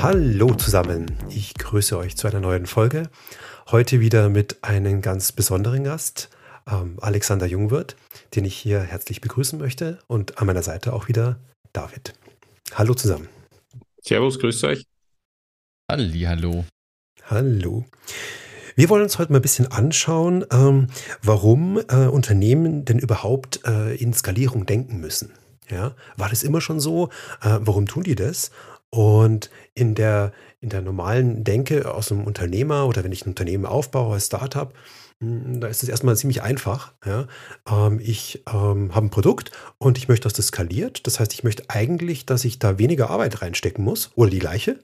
Hallo zusammen, ich grüße euch zu einer neuen Folge. Heute wieder mit einem ganz besonderen Gast, ähm, Alexander Jungwirth, den ich hier herzlich begrüßen möchte und an meiner Seite auch wieder David. Hallo zusammen. Servus, grüßt euch. Halli, hallo. Hallo. Wir wollen uns heute mal ein bisschen anschauen, ähm, warum äh, Unternehmen denn überhaupt äh, in Skalierung denken müssen. Ja, war das immer schon so? Äh, warum tun die das? Und in der, in der normalen Denke aus einem Unternehmer oder wenn ich ein Unternehmen aufbaue als Startup, hm, da ist es erstmal ziemlich einfach. Ja. Ähm, ich ähm, habe ein Produkt und ich möchte, dass das skaliert. Das heißt, ich möchte eigentlich, dass ich da weniger Arbeit reinstecken muss oder die gleiche.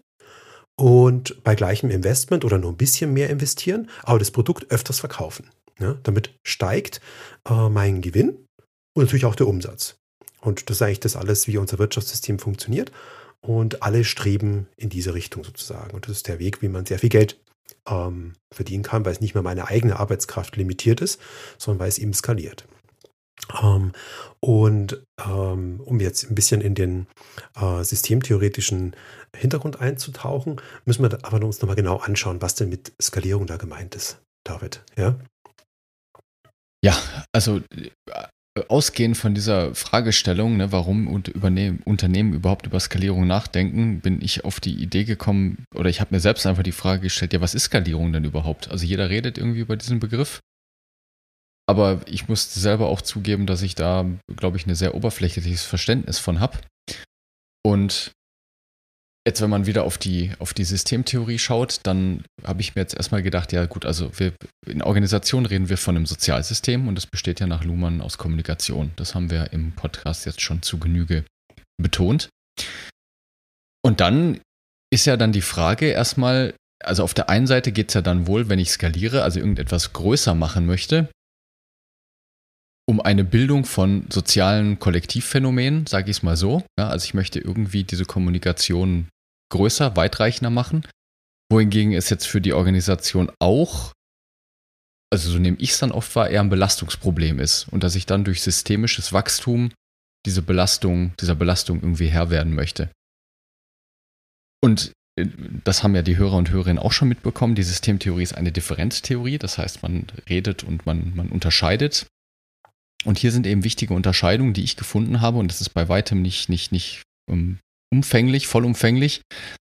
Und bei gleichem Investment oder nur ein bisschen mehr investieren, aber das Produkt öfters verkaufen. Ja. Damit steigt äh, mein Gewinn und natürlich auch der Umsatz. Und das ist eigentlich das alles, wie unser Wirtschaftssystem funktioniert. Und alle streben in diese Richtung sozusagen. Und das ist der Weg, wie man sehr viel Geld ähm, verdienen kann, weil es nicht mehr meine eigene Arbeitskraft limitiert ist, sondern weil es eben skaliert. Ähm, und ähm, um jetzt ein bisschen in den äh, systemtheoretischen Hintergrund einzutauchen, müssen wir aber uns nochmal genau anschauen, was denn mit Skalierung da gemeint ist, David. Ja? Ja, also ausgehend von dieser Fragestellung, ne, warum Unternehmen überhaupt über Skalierung nachdenken, bin ich auf die Idee gekommen, oder ich habe mir selbst einfach die Frage gestellt, ja, was ist Skalierung denn überhaupt? Also jeder redet irgendwie über diesen Begriff. Aber ich muss selber auch zugeben, dass ich da, glaube ich, ein sehr oberflächliches Verständnis von habe. Und Jetzt, wenn man wieder auf die, auf die Systemtheorie schaut, dann habe ich mir jetzt erstmal gedacht, ja gut, also wir, in Organisation reden wir von einem Sozialsystem und das besteht ja nach Luhmann aus Kommunikation. Das haben wir im Podcast jetzt schon zu Genüge betont. Und dann ist ja dann die Frage erstmal, also auf der einen Seite geht es ja dann wohl, wenn ich skaliere, also irgendetwas größer machen möchte, um eine Bildung von sozialen Kollektivphänomenen, sage ich es mal so. Ja, also ich möchte irgendwie diese Kommunikation größer, weitreichender machen. Wohingegen es jetzt für die Organisation auch, also so nehme ich es dann oft wahr, eher ein Belastungsproblem ist und dass ich dann durch systemisches Wachstum diese Belastung, dieser Belastung irgendwie Herr werden möchte. Und äh, das haben ja die Hörer und Hörerinnen auch schon mitbekommen. Die Systemtheorie ist eine Differenztheorie, das heißt, man redet und man, man unterscheidet. Und hier sind eben wichtige Unterscheidungen, die ich gefunden habe, und das ist bei weitem nicht, nicht, nicht um, ähm, umfänglich, vollumfänglich.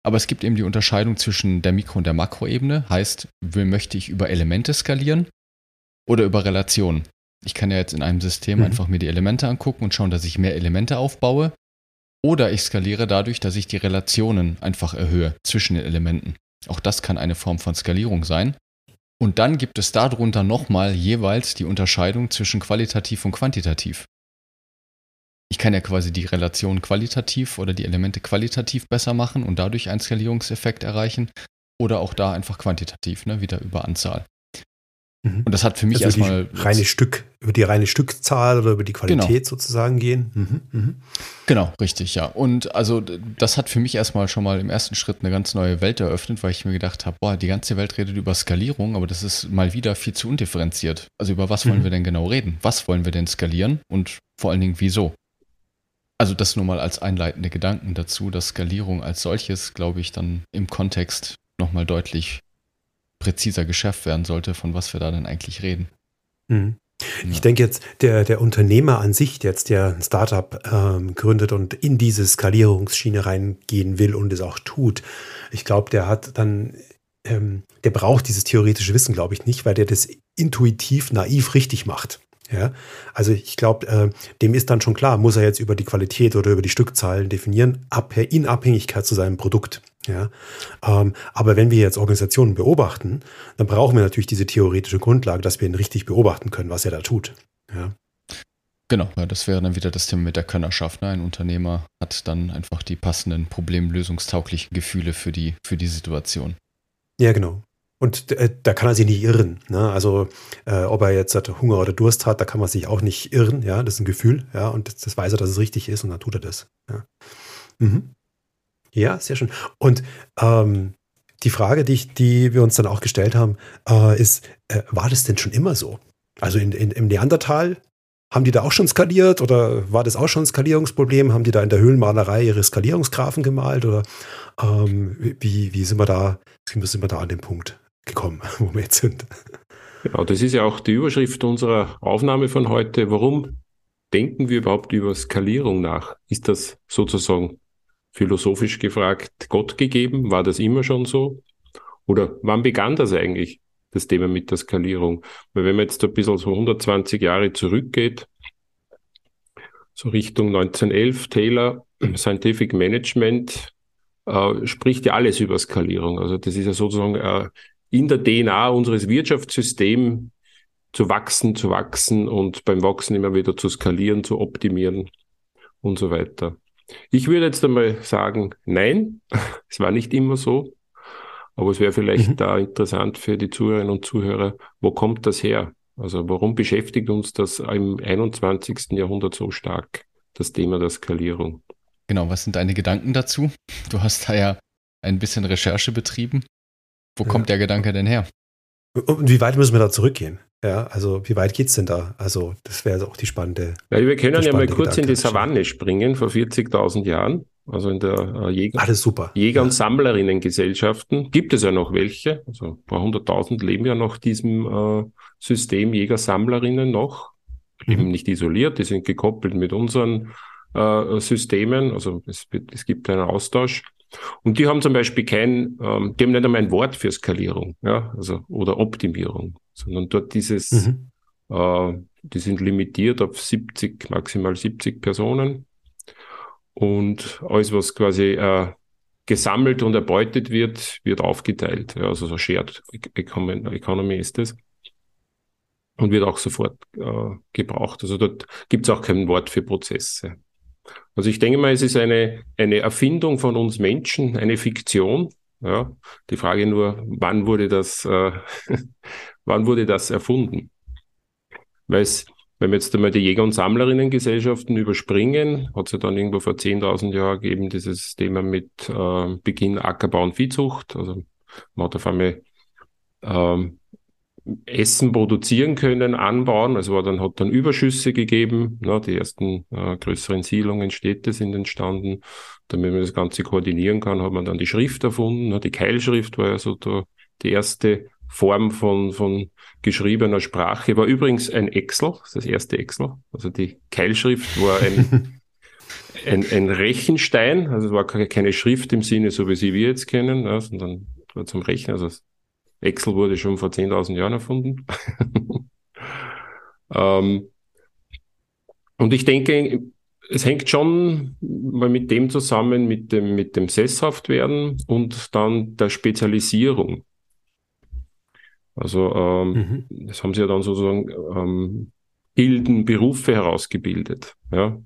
Aber es gibt eben die Unterscheidung zwischen der Mikro- und der Makroebene. Heißt, möchte ich über Elemente skalieren oder über Relationen? Ich kann ja jetzt in einem System mhm. einfach mir die Elemente angucken und schauen, dass ich mehr Elemente aufbaue. Oder ich skaliere dadurch, dass ich die Relationen einfach erhöhe zwischen den Elementen. Auch das kann eine Form von Skalierung sein. Und dann gibt es darunter nochmal jeweils die Unterscheidung zwischen qualitativ und quantitativ ich kann ja quasi die Relation qualitativ oder die Elemente qualitativ besser machen und dadurch einen Skalierungseffekt erreichen. Oder auch da einfach quantitativ, ne, wieder über Anzahl. Mhm. Und das hat für mich also erstmal. Reine Stück, über die reine Stückzahl oder über die Qualität genau. sozusagen gehen. Mhm. Mhm. Genau, richtig, ja. Und also das hat für mich erstmal schon mal im ersten Schritt eine ganz neue Welt eröffnet, weil ich mir gedacht habe, boah, die ganze Welt redet über Skalierung, aber das ist mal wieder viel zu undifferenziert. Also über was wollen mhm. wir denn genau reden? Was wollen wir denn skalieren und vor allen Dingen wieso? Also das nur mal als einleitende Gedanken dazu, dass Skalierung als solches, glaube ich, dann im Kontext nochmal deutlich präziser geschärft werden sollte, von was wir da denn eigentlich reden. Mhm. Ja. Ich denke jetzt, der, der Unternehmer an sich, der jetzt der ein Startup ähm, gründet und in diese Skalierungsschiene reingehen will und es auch tut, ich glaube, der hat dann, ähm, der braucht dieses theoretische Wissen, glaube ich, nicht, weil der das intuitiv, naiv richtig macht. Ja, also ich glaube, äh, dem ist dann schon klar, muss er jetzt über die Qualität oder über die Stückzahlen definieren, in Abhängigkeit zu seinem Produkt. Ja, ähm, aber wenn wir jetzt Organisationen beobachten, dann brauchen wir natürlich diese theoretische Grundlage, dass wir ihn richtig beobachten können, was er da tut. Ja. Genau, ja, das wäre dann wieder das Thema mit der Könnerschaft. Ne? Ein Unternehmer hat dann einfach die passenden problemlösungstauglichen Gefühle für die, für die Situation. Ja, genau. Und äh, da kann er sich nicht irren. Ne? Also äh, ob er jetzt hat, Hunger oder Durst hat, da kann man sich auch nicht irren. Ja, das ist ein Gefühl. Ja, und das, das weiß er, dass es richtig ist und dann tut er das. Ja, mhm. ja sehr schön. Und ähm, die Frage, die, ich, die wir uns dann auch gestellt haben, äh, ist, äh, war das denn schon immer so? Also in, in, im Neandertal haben die da auch schon skaliert oder war das auch schon ein Skalierungsproblem? Haben die da in der Höhlenmalerei ihre Skalierungsgrafen gemalt oder ähm, wie, wie sind wir da, wie sind wir da an dem Punkt gekommen, wo wir jetzt sind? Genau, das ist ja auch die Überschrift unserer Aufnahme von heute. Warum denken wir überhaupt über Skalierung nach? Ist das sozusagen philosophisch gefragt Gott gegeben? War das immer schon so? Oder wann begann das eigentlich? das Thema mit der Skalierung. Weil wenn man jetzt ein bisschen so 120 Jahre zurückgeht, so Richtung 1911, Taylor, Scientific Management, äh, spricht ja alles über Skalierung. Also das ist ja sozusagen äh, in der DNA unseres Wirtschaftssystems zu wachsen, zu wachsen und beim Wachsen immer wieder zu skalieren, zu optimieren und so weiter. Ich würde jetzt einmal sagen, nein, es war nicht immer so. Aber es wäre vielleicht mhm. da interessant für die Zuhörerinnen und Zuhörer, wo kommt das her? Also warum beschäftigt uns das im 21. Jahrhundert so stark, das Thema der Skalierung? Genau, was sind deine Gedanken dazu? Du hast da ja ein bisschen Recherche betrieben. Wo ja. kommt der Gedanke denn her? Und wie weit müssen wir da zurückgehen? Ja, also wie weit geht es denn da? Also das wäre auch die spannende. Ja, wir können ja mal kurz Gedanke in die Savanne springen vor 40.000 Jahren. Also in der äh, Jäger, Alles super. Jäger- und Sammlerinnengesellschaften gibt es ja noch welche. Also ein paar hunderttausend leben ja noch diesem äh, System Jäger-Sammlerinnen noch. Mhm. Eben nicht isoliert, die sind gekoppelt mit unseren äh, Systemen. Also es, es gibt einen Austausch. Und die haben zum Beispiel kein, ähm, die haben nicht einmal ein Wort für Skalierung, ja, also oder Optimierung, sondern dort dieses, mhm. äh, die sind limitiert auf 70, maximal 70 Personen und alles, was quasi äh, gesammelt und erbeutet wird, wird aufgeteilt. Ja, also so Shared Economy ist das. Und wird auch sofort äh, gebraucht. Also dort gibt es auch kein Wort für Prozesse. Also ich denke mal, es ist eine, eine Erfindung von uns Menschen, eine Fiktion. Ja, die Frage nur, wann wurde das, äh, wann wurde das erfunden? Weil wenn wir jetzt einmal die Jäger- und Sammlerinnengesellschaften überspringen, hat es ja dann irgendwo vor 10.000 Jahren gegeben, dieses Thema mit äh, Beginn Ackerbau und Viehzucht. Also man hat auf einmal ähm, Essen produzieren können, anbauen. Also war dann, hat dann Überschüsse gegeben. Ne, die ersten äh, größeren Siedlungen, Städte sind entstanden. Damit man das Ganze koordinieren kann, hat man dann die Schrift erfunden. Ne, die Keilschrift war ja so der, die erste Form von, von geschriebener Sprache. War übrigens ein Excel, das erste Excel. Also die Keilschrift war ein, ein, ein Rechenstein, also es war keine Schrift im Sinne, so wie sie wir jetzt kennen, ja, sondern war zum Rechnen. Also Excel wurde schon vor 10.000 Jahren erfunden. ähm, und ich denke, es hängt schon mal mit dem zusammen, mit dem, mit dem Sesshaftwerden und dann der Spezialisierung. Also ähm, mhm. das haben sie ja dann sozusagen ähm, Gilden, Berufe herausgebildet. Ja?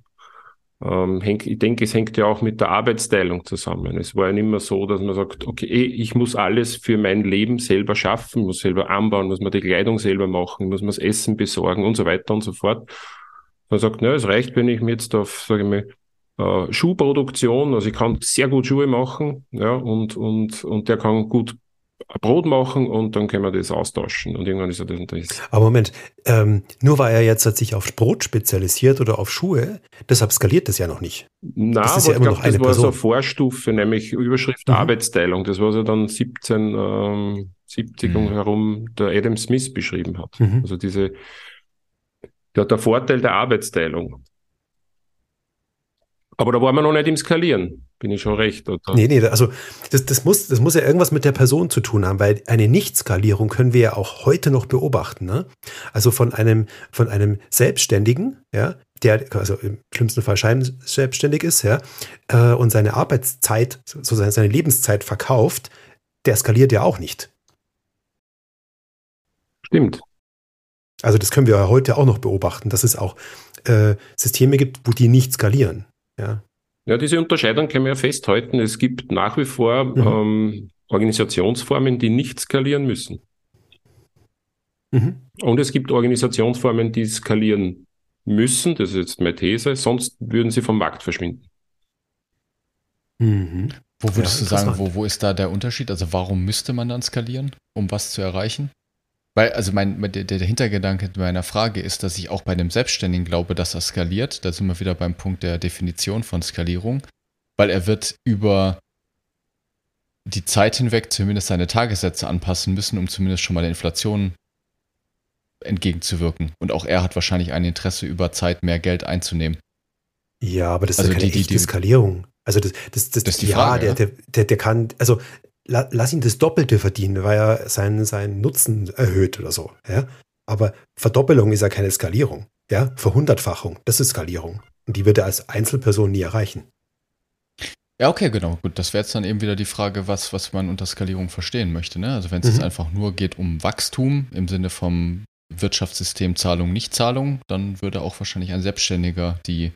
Ähm, hängt, ich denke, es hängt ja auch mit der Arbeitsteilung zusammen. Es war ja nicht mehr so, dass man sagt, okay, eh, ich muss alles für mein Leben selber schaffen, muss selber anbauen, muss man die Kleidung selber machen, muss man das Essen besorgen und so weiter und so fort. Man sagt, na, es reicht, wenn ich mir jetzt auf, sage ich mal, äh, Schuhproduktion, also ich kann sehr gut Schuhe machen, ja, und, und, und der kann gut Brot machen und dann können wir das austauschen. Und irgendwann ist er das und das. Aber Moment, ähm, nur weil er jetzt sich auf Brot spezialisiert oder auf Schuhe, deshalb skaliert das ja noch nicht. Na, das ist ja immer glaub, noch eine das war Person. so eine Vorstufe, nämlich Überschrift mhm. Arbeitsteilung. Das war so dann 1770 ähm, mhm. herum der Adam Smith beschrieben hat. Mhm. Also diese, der, der Vorteil der Arbeitsteilung. Aber da waren wir noch nicht im Skalieren. Bin ich schon recht? Oder? Nee, nee, also das, das, muss, das muss ja irgendwas mit der Person zu tun haben, weil eine Nichtskalierung können wir ja auch heute noch beobachten. Ne? Also von einem, von einem Selbstständigen, ja, der also im schlimmsten Fall scheinselbstständig ist, ja, äh, und seine Arbeitszeit, sozusagen seine Lebenszeit verkauft, der skaliert ja auch nicht. Stimmt. Also das können wir heute auch noch beobachten, dass es auch äh, Systeme gibt, wo die nicht skalieren. Ja. Ja, diese Unterscheidung können wir ja festhalten. Es gibt nach wie vor mhm. ähm, Organisationsformen, die nicht skalieren müssen. Mhm. Und es gibt Organisationsformen, die skalieren müssen, das ist jetzt meine These, sonst würden sie vom Markt verschwinden. Mhm. Wo würdest ja, du sagen, wo, wo ist da der Unterschied? Also warum müsste man dann skalieren, um was zu erreichen? Weil, also mein, der, der Hintergedanke meiner Frage ist, dass ich auch bei einem Selbstständigen glaube, dass er skaliert. Da sind wir wieder beim Punkt der Definition von Skalierung. Weil er wird über die Zeit hinweg zumindest seine Tagessätze anpassen müssen, um zumindest schon mal der Inflation entgegenzuwirken. Und auch er hat wahrscheinlich ein Interesse, über Zeit mehr Geld einzunehmen. Ja, aber das ist also ja keine die, echte die, Skalierung. Also das, das, das, das ist die ja, Frage. Der, der, der, der kann, also lass ihn das Doppelte verdienen, weil er seinen, seinen Nutzen erhöht oder so. Ja? Aber Verdoppelung ist ja keine Skalierung. Ja? Verhundertfachung, das ist Skalierung. Und die wird er als Einzelperson nie erreichen. Ja, okay, genau. Gut, das wäre jetzt dann eben wieder die Frage, was, was man unter Skalierung verstehen möchte. Ne? Also wenn es mhm. jetzt einfach nur geht um Wachstum im Sinne vom Wirtschaftssystem Zahlung, Nichtzahlung, dann würde auch wahrscheinlich ein Selbstständiger die,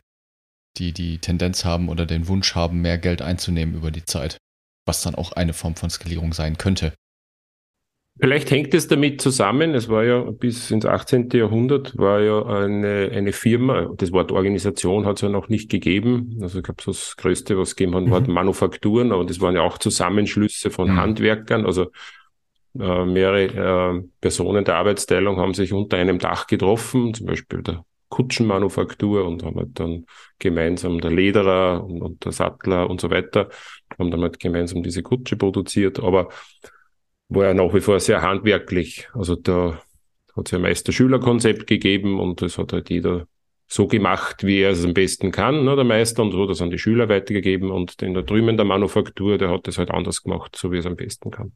die, die Tendenz haben oder den Wunsch haben, mehr Geld einzunehmen über die Zeit. Was dann auch eine Form von Skalierung sein könnte. Vielleicht hängt es damit zusammen, es war ja bis ins 18. Jahrhundert, war ja eine, eine Firma, das Wort Organisation hat es ja noch nicht gegeben. Also ich glaube, das Größte, was es gegeben hat, mhm. waren Manufakturen, aber das waren ja auch Zusammenschlüsse von mhm. Handwerkern. Also äh, mehrere äh, Personen der Arbeitsteilung haben sich unter einem Dach getroffen, zum Beispiel der Kutschenmanufaktur und haben halt dann gemeinsam der Lederer und, und der Sattler und so weiter, haben dann halt gemeinsam diese Kutsche produziert, aber war ja nach wie vor sehr handwerklich. Also da hat es ja meist das Schülerkonzept gegeben und das hat halt jeder so gemacht, wie er es am besten kann, ne, der Meister, und so das an die Schüler weitergegeben und den da drüben der Manufaktur, der hat das halt anders gemacht, so wie er es am besten kann.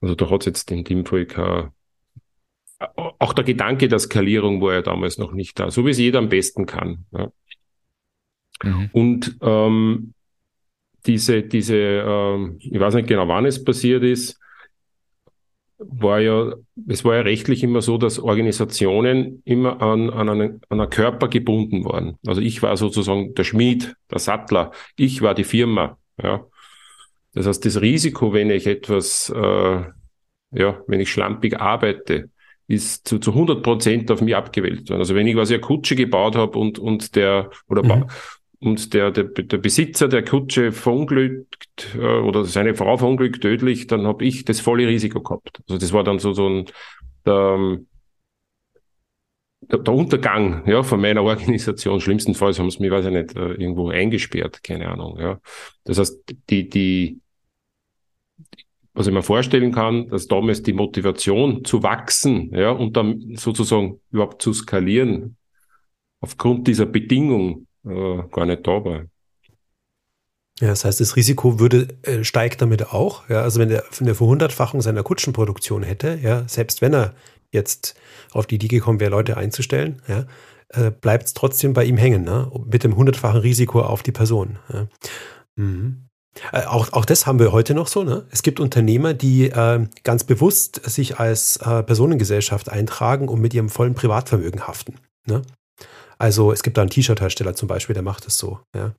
Also da hat es jetzt in dem Fall kein, auch der Gedanke der Skalierung war ja damals noch nicht da, so wie es jeder am besten kann. Ja. Mhm. Und ähm, diese, diese, ähm, ich weiß nicht genau, wann es passiert ist, war ja, es war ja rechtlich immer so, dass Organisationen immer an, an, einen, an einen Körper gebunden waren. Also ich war sozusagen der Schmied, der Sattler, ich war die Firma. Ja. Das heißt, das Risiko, wenn ich etwas, äh, ja, wenn ich schlampig arbeite, ist zu, zu 100 Prozent auf mich abgewälzt worden. Also wenn ich quasi eine Kutsche gebaut habe und, und der, oder mhm. und der, der, der Besitzer der Kutsche verunglückt äh, oder seine Frau verunglückt tödlich, dann habe ich das volle Risiko gehabt. Also das war dann so, so ein, der, der Untergang ja, von meiner Organisation. Schlimmstenfalls haben sie mich, weiß ich nicht, äh, irgendwo eingesperrt, keine Ahnung. Ja. Das heißt, die, die, was ich mir vorstellen kann, dass damals die Motivation zu wachsen, ja, und dann sozusagen überhaupt zu skalieren, aufgrund dieser Bedingung äh, gar nicht da war. Ja, das heißt, das Risiko würde, äh, steigt damit auch. Ja, also wenn er eine Verhundertfachung seiner Kutschenproduktion hätte, ja, selbst wenn er jetzt auf die Idee gekommen wäre, Leute einzustellen, ja, äh, bleibt es trotzdem bei ihm hängen, ne? mit dem hundertfachen Risiko auf die Person. Ja. Mhm. Äh, auch, auch das haben wir heute noch so. Ne? Es gibt Unternehmer, die äh, ganz bewusst sich als äh, Personengesellschaft eintragen und mit ihrem vollen Privatvermögen haften. Ne? Also es gibt da einen T-Shirt-Hersteller zum Beispiel, der macht das so. Ja?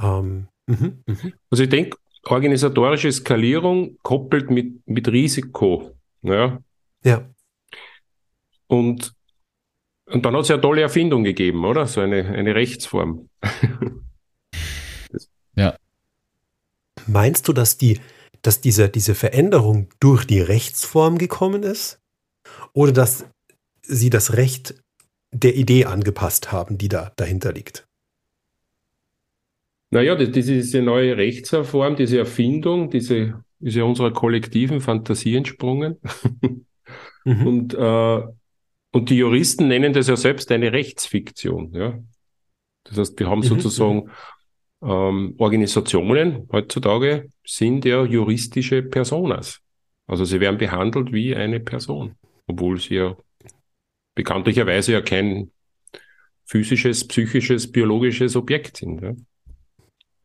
Ähm, mh, mh. Also ich denke, organisatorische Skalierung koppelt mit, mit Risiko. Ja. ja. Und, und dann hat es ja eine tolle Erfindung gegeben, oder? So eine, eine Rechtsform. ja. Meinst du, dass, die, dass diese, diese Veränderung durch die Rechtsform gekommen ist? Oder dass sie das Recht der Idee angepasst haben, die da dahinter liegt? Naja, das, das ist diese neue Rechtsform, diese Erfindung, diese ist ja unserer kollektiven Fantasie entsprungen. mhm. und, äh, und die Juristen nennen das ja selbst eine Rechtsfiktion. Ja? Das heißt, wir haben mhm. sozusagen ähm, Organisationen heutzutage sind ja juristische Personas. Also sie werden behandelt wie eine Person, obwohl sie ja bekanntlicherweise ja kein physisches, psychisches, biologisches Objekt sind. Ja.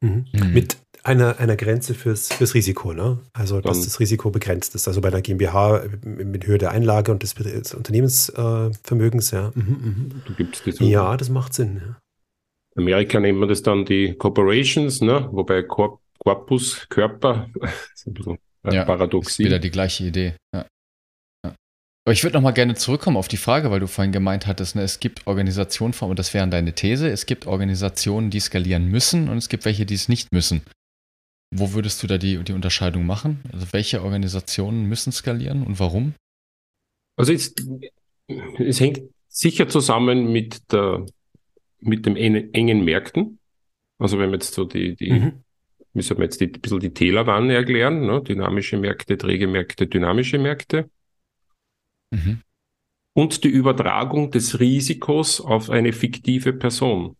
Mhm. Mhm. Mit, einer, einer Grenze fürs, fürs Risiko, ne? Also dass Dann- das Risiko begrenzt ist. Also bei einer GmbH mit Höhe der Einlage und des, des Unternehmensvermögens, ja. Mhm, mhm. Ja, das macht Sinn. Ja. Amerika nennt man das dann die Corporations, ne? wobei Corp Corpus, Körper, ist ein bisschen äh, Ja, Ist Paradoxie. wieder die gleiche Idee. Ja. Ja. Aber ich würde noch mal gerne zurückkommen auf die Frage, weil du vorhin gemeint hattest, ne, es gibt Organisationen, und das wäre deine These, es gibt Organisationen, die skalieren müssen und es gibt welche, die es nicht müssen. Wo würdest du da die, die Unterscheidung machen? Also welche Organisationen müssen skalieren und warum? Also es, es hängt sicher zusammen mit der, mit dem engen, Märkten. Also wenn wir jetzt so die, die, Mhm. müssen wir jetzt die, ein bisschen die Tälerwanne erklären, ne? dynamische Märkte, träge Märkte, dynamische Märkte. Mhm. Und die Übertragung des Risikos auf eine fiktive Person.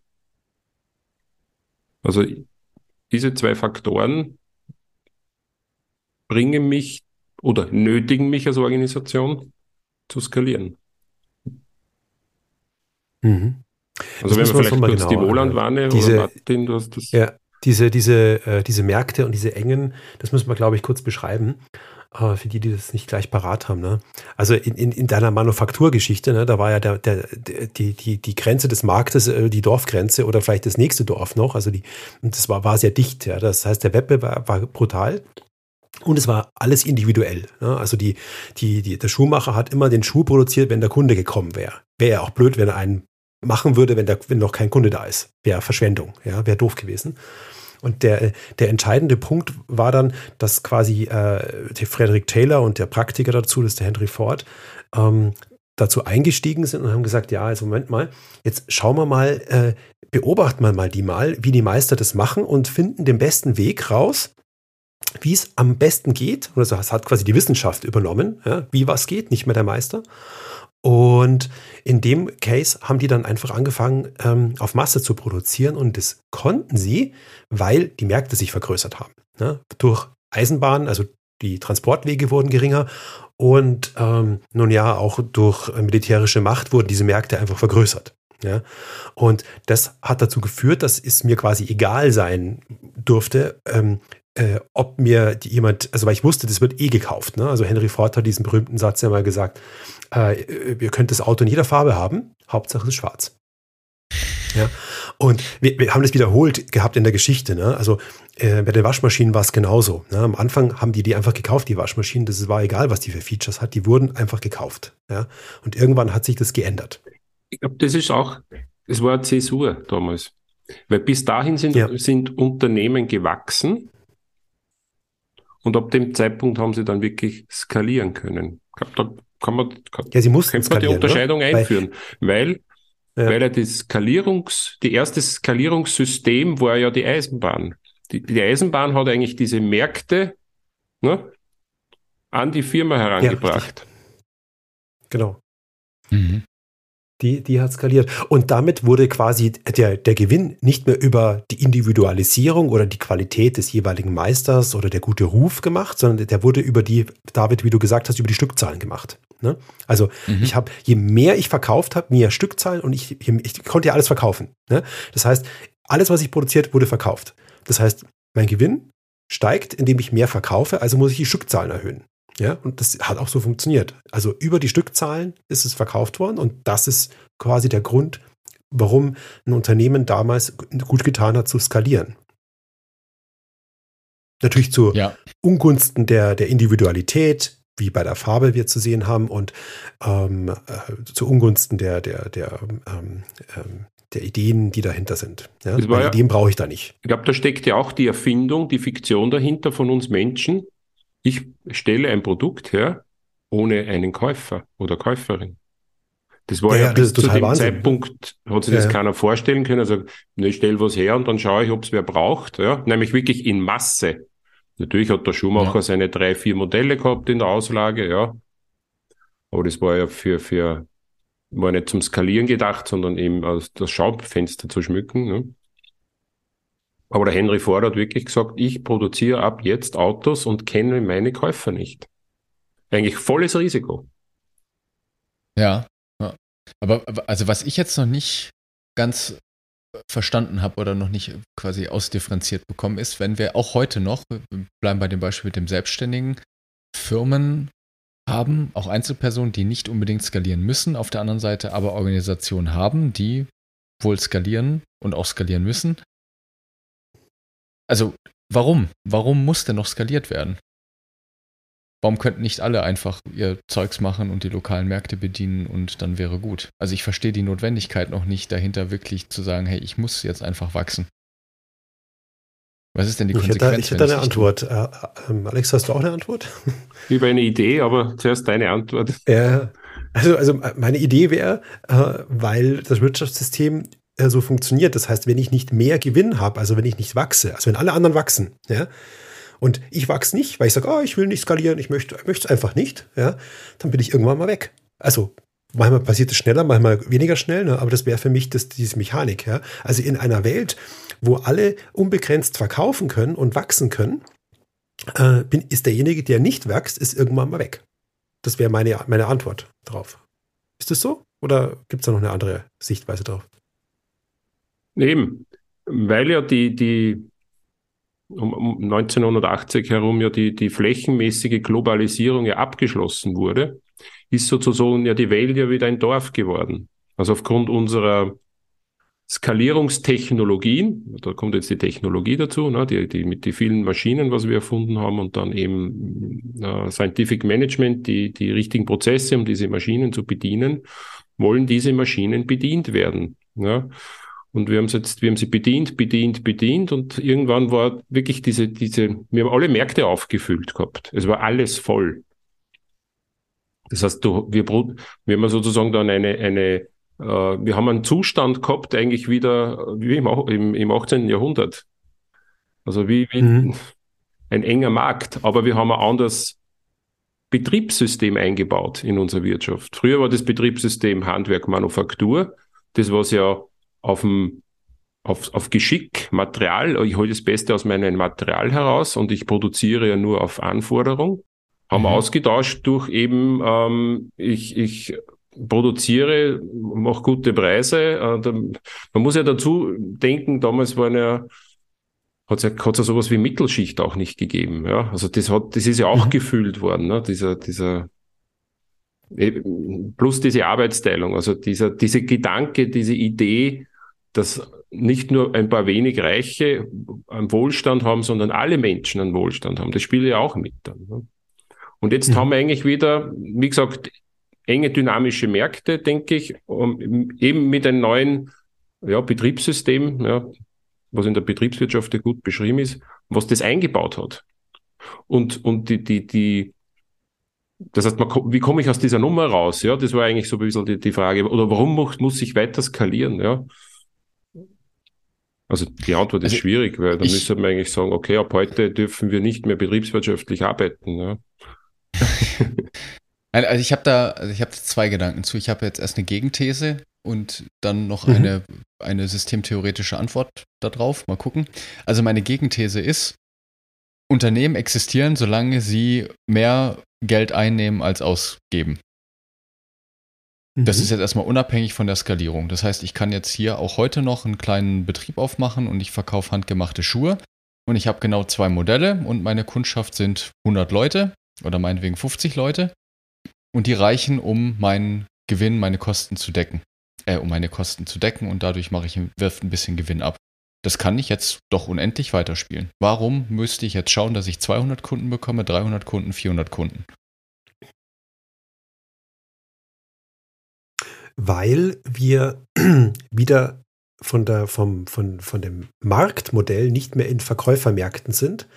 Also diese zwei Faktoren bringen mich oder nötigen mich als Organisation zu skalieren. Mhm. Also Das wenn wir vielleicht kurz die Wohlandwanne Diese- oder Martin, du hast das. Ja, diese, diese, äh, diese Märkte und diese engen, das müssen wir, glaube ich, kurz beschreiben, äh, für die, die das nicht gleich parat haben. Ne? Also in, in, in deiner Manufakturgeschichte, ne, da war ja der, der, die, die, die Grenze des Marktes, äh, die Dorfgrenze oder vielleicht das nächste Dorf noch. Also die, und das war, war sehr dicht. Ja? Das heißt, der Wettbewerb war brutal. Und es war alles individuell. Ne? Also die, die, die, der Schuhmacher hat immer den Schuh produziert, wenn der Kunde gekommen wäre. Wäre ja auch blöd, wenn er einen machen würde, wenn, der, wenn noch kein Kunde da ist. Wäre Verschwendung, ja, wäre doof gewesen. Und der, der entscheidende Punkt war dann, dass quasi äh, der Frederick Taylor und der Praktiker dazu, das ist der Henry Ford, ähm, dazu eingestiegen sind und haben gesagt, ja, also Moment mal, jetzt schauen wir mal, äh, beobachten wir mal die mal, wie die Meister das machen und finden den besten Weg raus, wie es am besten geht. Also das hat quasi die Wissenschaft übernommen, ja, wie was geht, nicht mehr der Meister. Und in dem Case haben die dann einfach angefangen, ähm, auf Masse zu produzieren und das konnten sie, weil die Märkte sich vergrößert haben. Ne? Durch Eisenbahn, also die Transportwege wurden geringer und ähm, nun ja, auch durch militärische Macht wurden diese Märkte einfach vergrößert. Ja? Und das hat dazu geführt, dass es mir quasi egal sein durfte, ähm, äh, ob mir die jemand, also weil ich wusste, das wird eh gekauft. Ne? Also Henry Ford hat diesen berühmten Satz ja mal gesagt, äh, ihr könnt das Auto in jeder Farbe haben, Hauptsache es ist schwarz. Ja, und wir, wir haben das wiederholt gehabt in der Geschichte. Ne? Also äh, bei den Waschmaschinen war es genauso. Ne? Am Anfang haben die die einfach gekauft, die Waschmaschinen. Das war egal, was die für Features hat. Die wurden einfach gekauft. Ja? Und irgendwann hat sich das geändert. Ich glaube, das ist auch, das war eine Zäsur damals. Weil bis dahin sind, Ja. sind Unternehmen gewachsen und ab dem Zeitpunkt haben sie dann wirklich skalieren können. Ich glaube, da kann man, kann, Ja, sie mussten könnte man die. Unterscheidung ne? einführen, weil, Ja. weil ja die Skalierungs, die erste Skalierungssystem war ja die Eisenbahn. Die, die Eisenbahn hat eigentlich diese Märkte ne, an die Firma herangebracht. Genau. Mhm. Die, die hat skaliert. Und damit wurde quasi der, der Gewinn nicht mehr über die Individualisierung oder die Qualität des jeweiligen Meisters oder der gute Ruf gemacht, sondern der wurde über die, David, wie du gesagt hast, über die Stückzahlen gemacht. Ne? Also Mhm. ich habe, je mehr ich verkauft habe, mehr Stückzahlen und ich, ich konnte ja alles verkaufen. Ne? Das heißt, alles, was ich produziert, wurde verkauft. Das heißt, mein Gewinn steigt, indem ich mehr verkaufe, also muss ich die Stückzahlen erhöhen. Ja, und das hat auch so funktioniert. Also über die Stückzahlen ist es verkauft worden und das ist quasi der Grund, warum ein Unternehmen damals gut getan hat zu skalieren. Natürlich zu Ja, Ungunsten der, der Individualität, wie bei der Farbe wir zu sehen haben, und ähm, äh, zu Ungunsten der, der, der, ähm, ähm, der Ideen, die dahinter sind. Ja? Weil ja- Ideen brauche ich da nicht. Ich glaube, da steckt ja auch die Erfindung, die Fiktion dahinter von uns Menschen. Ich stelle ein Produkt her ohne einen Käufer oder Käuferin. Das war Ja, ja, bis zu dem Wahnsinn. Zeitpunkt, hat sich Ja, das keiner vorstellen können. Also, ich stelle was her und dann schaue ich, ob es wer braucht. Ja? Nämlich wirklich in Masse. Natürlich hat der Schuhmacher Ja. seine drei, vier Modelle gehabt in der Auslage, ja. Aber das war ja für, für, war nicht zum Skalieren gedacht, sondern eben als das Schaufenster zu schmücken. Ne? Aber der Henry Ford hat wirklich gesagt, ich produziere ab jetzt Autos und kenne meine Käufer nicht. Eigentlich volles Risiko. ja. Aber aber- also was ich jetzt noch nicht ganz verstanden habe oder noch nicht quasi ausdifferenziert bekommen, ist, wenn wir auch heute noch, bleiben bei dem Beispiel mit dem Selbstständigen, Firmen haben, auch Einzelpersonen, die nicht unbedingt skalieren müssen, auf der anderen Seite aber Organisationen haben, die wohl skalieren und auch skalieren müssen. Also warum? Warum muss denn noch skaliert werden? Warum könnten nicht alle einfach ihr Zeugs machen und die lokalen Märkte bedienen und dann wäre gut? Also ich verstehe die Notwendigkeit noch nicht dahinter wirklich zu sagen, hey, ich muss jetzt einfach wachsen. Was ist denn die Konsequenz? Ich hätte, ich hätte eine Antwort. Äh, äh, Alex, hast du auch eine Antwort? Über eine Idee, aber zuerst deine Antwort. Ja, also, also meine Idee wäre, äh, weil das Wirtschaftssystem äh, so funktioniert. Das heißt, wenn ich nicht mehr Gewinn habe, also wenn ich nicht wachse, also wenn alle anderen wachsen, ja, und ich wachse nicht, weil ich sage, oh, ich will nicht skalieren, ich möchte es einfach nicht, ja, dann bin ich irgendwann mal weg. Also manchmal passiert es schneller, manchmal weniger schnell, ne, aber das wäre für mich das, diese Mechanik. Ja. Also in einer Welt, wo alle unbegrenzt verkaufen können und wachsen können, äh, bin, ist derjenige, der nicht wächst, ist irgendwann mal weg. Das wäre meine, meine Antwort drauf. Ist das so? Oder gibt es da noch eine andere Sichtweise drauf? Eben, weil ja die, die um 1980 herum ja die, die flächenmäßige Globalisierung ja abgeschlossen wurde, ist sozusagen ja die Welt ja wieder ein Dorf geworden. Also aufgrund unserer Skalierungstechnologien, da kommt jetzt die Technologie dazu, ne, die, die mit den vielen Maschinen, was wir erfunden haben, und dann eben äh, Scientific Management, die, die richtigen Prozesse, um diese Maschinen zu bedienen, wollen diese Maschinen bedient werden. Ja. Und wir haben sie jetzt, wir haben sie bedient, bedient, bedient und irgendwann war wirklich diese, diese, wir haben alle Märkte aufgefüllt gehabt. Es war alles voll. Das heißt, du, wir, wir haben sozusagen dann eine, eine, äh, wir haben einen Zustand gehabt, eigentlich wieder wie im, im, im 18. Jahrhundert. Also wie, wie mhm. ein enger Markt, aber wir haben ein anderes Betriebssystem eingebaut in unserer Wirtschaft. Früher war das Betriebssystem Handwerk, Manufaktur, das was ja auf dem auf, auf Geschick, Material, ich hole das Beste aus meinem Material heraus und ich produziere ja nur auf Anforderung. Haben mhm. ausgetauscht durch eben, ähm, ich, ich produziere, mache gute Preise. Äh, da, man muss ja dazu denken, damals waren ja, hat es ja, hat's ja sowas wie Mittelschicht auch nicht gegeben. Ja? Also das hat, das ist ja auch mhm. gefühlt worden, ne? dieser, dieser plus diese Arbeitsteilung, also dieser, diese Gedanke, diese Idee, dass nicht nur ein paar wenig Reiche einen Wohlstand haben, sondern alle Menschen einen Wohlstand haben. Das spielt ja auch mit dann. Ne? Und jetzt mhm. haben wir eigentlich wieder, wie gesagt, enge dynamische Märkte, denke ich, um, eben mit einem neuen ja, Betriebssystem, ja, was in der Betriebswirtschaft ja gut beschrieben ist, was das eingebaut hat. Und, und die, die, die, das heißt, man, wie komme ich aus dieser Nummer raus? Ja, das war eigentlich so ein bisschen die, die Frage. Oder warum muss, muss ich weiter skalieren? Ja, also die Antwort ist also schwierig, weil dann müsste man eigentlich sagen, okay, ab heute dürfen wir nicht mehr betriebswirtschaftlich arbeiten. Ja. also ich habe da, also ich habe zwei Gedanken zu. Ich habe jetzt erst eine Gegenthese und dann noch mhm. eine, eine systemtheoretische Antwort darauf. Mal gucken. Also meine Gegenthese ist, Unternehmen existieren, solange sie mehr Geld einnehmen als ausgeben. Das mhm. ist jetzt erstmal unabhängig von der Skalierung. Das heißt, ich kann jetzt hier auch heute noch einen kleinen Betrieb aufmachen und ich verkaufe handgemachte Schuhe. Und ich habe genau zwei Modelle und meine Kundschaft sind 100 Leute oder meinetwegen 50 Leute. Und die reichen, um meinen Gewinn, meine Kosten zu decken. Äh, um meine Kosten zu decken und dadurch mache ich, wirft ein bisschen Gewinn ab. Das kann ich jetzt doch unendlich weiterspielen. Warum müsste ich jetzt schauen, dass ich 200 Kunden bekomme, 300 Kunden, 400 Kunden? Weil wir wieder von, der, vom, von, von dem Marktmodell nicht mehr in Verkäufermärkten sind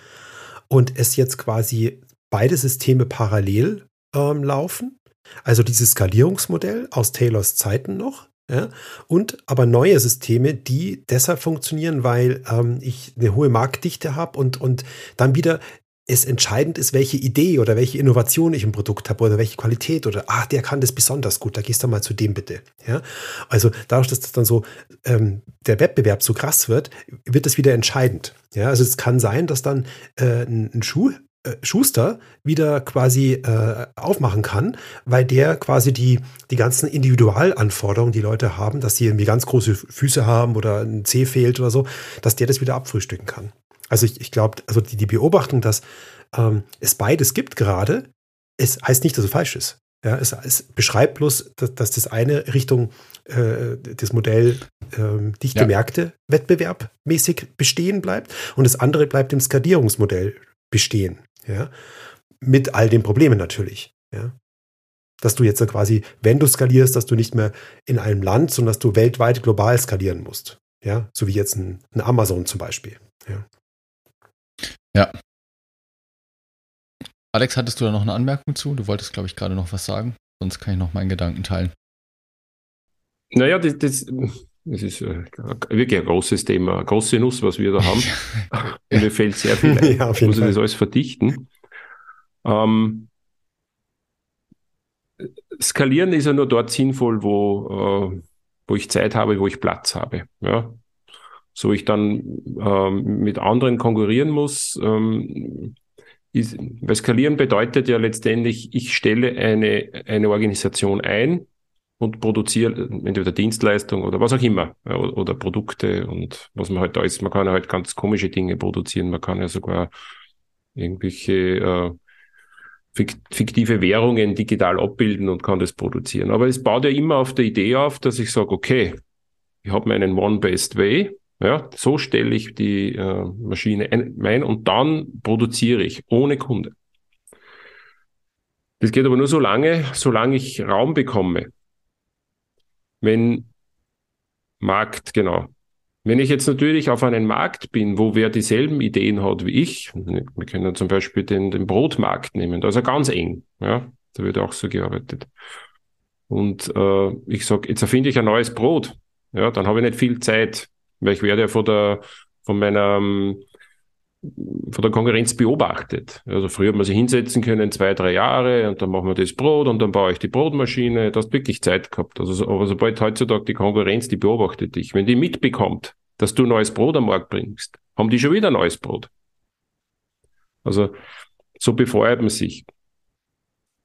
und es jetzt quasi beide Systeme parallel ähm, laufen. Also dieses Skalierungsmodell aus Taylors Zeiten noch. Ja, und aber neue Systeme, die deshalb funktionieren, weil ähm, ich eine hohe Marktdichte habe und, und dann wieder es entscheidend ist, welche Idee oder welche Innovation ich im Produkt habe oder welche Qualität oder ah, der kann das besonders gut, da gehst du mal zu dem bitte. Ja? Also dadurch, dass das dann so ähm, der Wettbewerb so krass wird, wird das wieder entscheidend. Ja? Also es kann sein, dass dann äh, ein, ein Schuh äh, Schuster wieder quasi äh, aufmachen kann, weil der quasi die, die ganzen Individualanforderungen, die Leute haben, dass sie irgendwie ganz große Füße haben oder ein Zeh fehlt oder so, dass der das wieder abfrühstücken kann. Also ich, ich glaube, also die, die Beobachtung, dass ähm, es beides gibt gerade, es heißt nicht, dass es falsch ist. Ja, es, es beschreibt bloß, dass, dass, das eine Richtung äh, das Modell äh, dichte ja. Märkte wettbewerbmäßig bestehen bleibt und das andere bleibt im Skalierungsmodell bestehen. Ja? Mit all den Problemen natürlich. Ja? Dass du jetzt quasi, wenn du skalierst, dass du nicht mehr in einem Land, sondern dass du weltweit global skalieren musst. Ja, so wie jetzt ein, ein Amazon zum Beispiel. Ja. Ja. Alex, hattest du da noch eine Anmerkung zu? Du wolltest, glaube ich, gerade noch was sagen. Sonst kann ich noch meinen Gedanken teilen. Naja, das, das, das ist äh, wirklich ein großes Thema, eine große Nuss, was wir da haben. Und mir fällt sehr viel ein. Ja, ich muss Fall. das alles verdichten. Ähm, skalieren ist ja nur dort sinnvoll, wo, äh, wo ich Zeit habe, wo ich Platz habe. Ja? So ich dann ähm, mit anderen konkurrieren muss. Ähm, ist, weil skalieren bedeutet ja letztendlich, ich stelle eine, eine Organisation ein, und produziere entweder Dienstleistung oder was auch immer oder, oder, Produkte und was man halt da ist. Man kann halt ganz komische Dinge produzieren. Man kann ja sogar irgendwelche äh, fiktive Währungen digital abbilden und kann das produzieren. Aber es baut ja immer auf der Idee auf, dass ich sage, okay, ich habe meinen One Best Way. Ja, so stelle ich die äh, Maschine ein und dann produziere ich ohne Kunde. Das geht aber nur so lange, solange ich Raum bekomme wenn Markt, genau. Wenn ich jetzt natürlich auf einem Markt bin, wo wer dieselben Ideen hat wie ich, wir können zum Beispiel den, den Brotmarkt nehmen, da ist er ganz eng, ja, da wird auch so gearbeitet. Und äh, ich sage, jetzt erfinde ich ein neues Brot, ja, dann habe ich nicht viel Zeit, weil ich werde ja von der von meiner von der Konkurrenz beobachtet. Also früher hat man sich hinsetzen können, zwei, drei Jahre, und dann machen wir das Brot und dann baue ich die Brotmaschine. Du hast wirklich Zeit gehabt. Also, aber sobald heutzutage die Konkurrenz, die beobachtet dich. Wenn die mitbekommt, dass du neues Brot am Markt bringst, haben die schon wieder neues Brot. Also so befeuert man sich.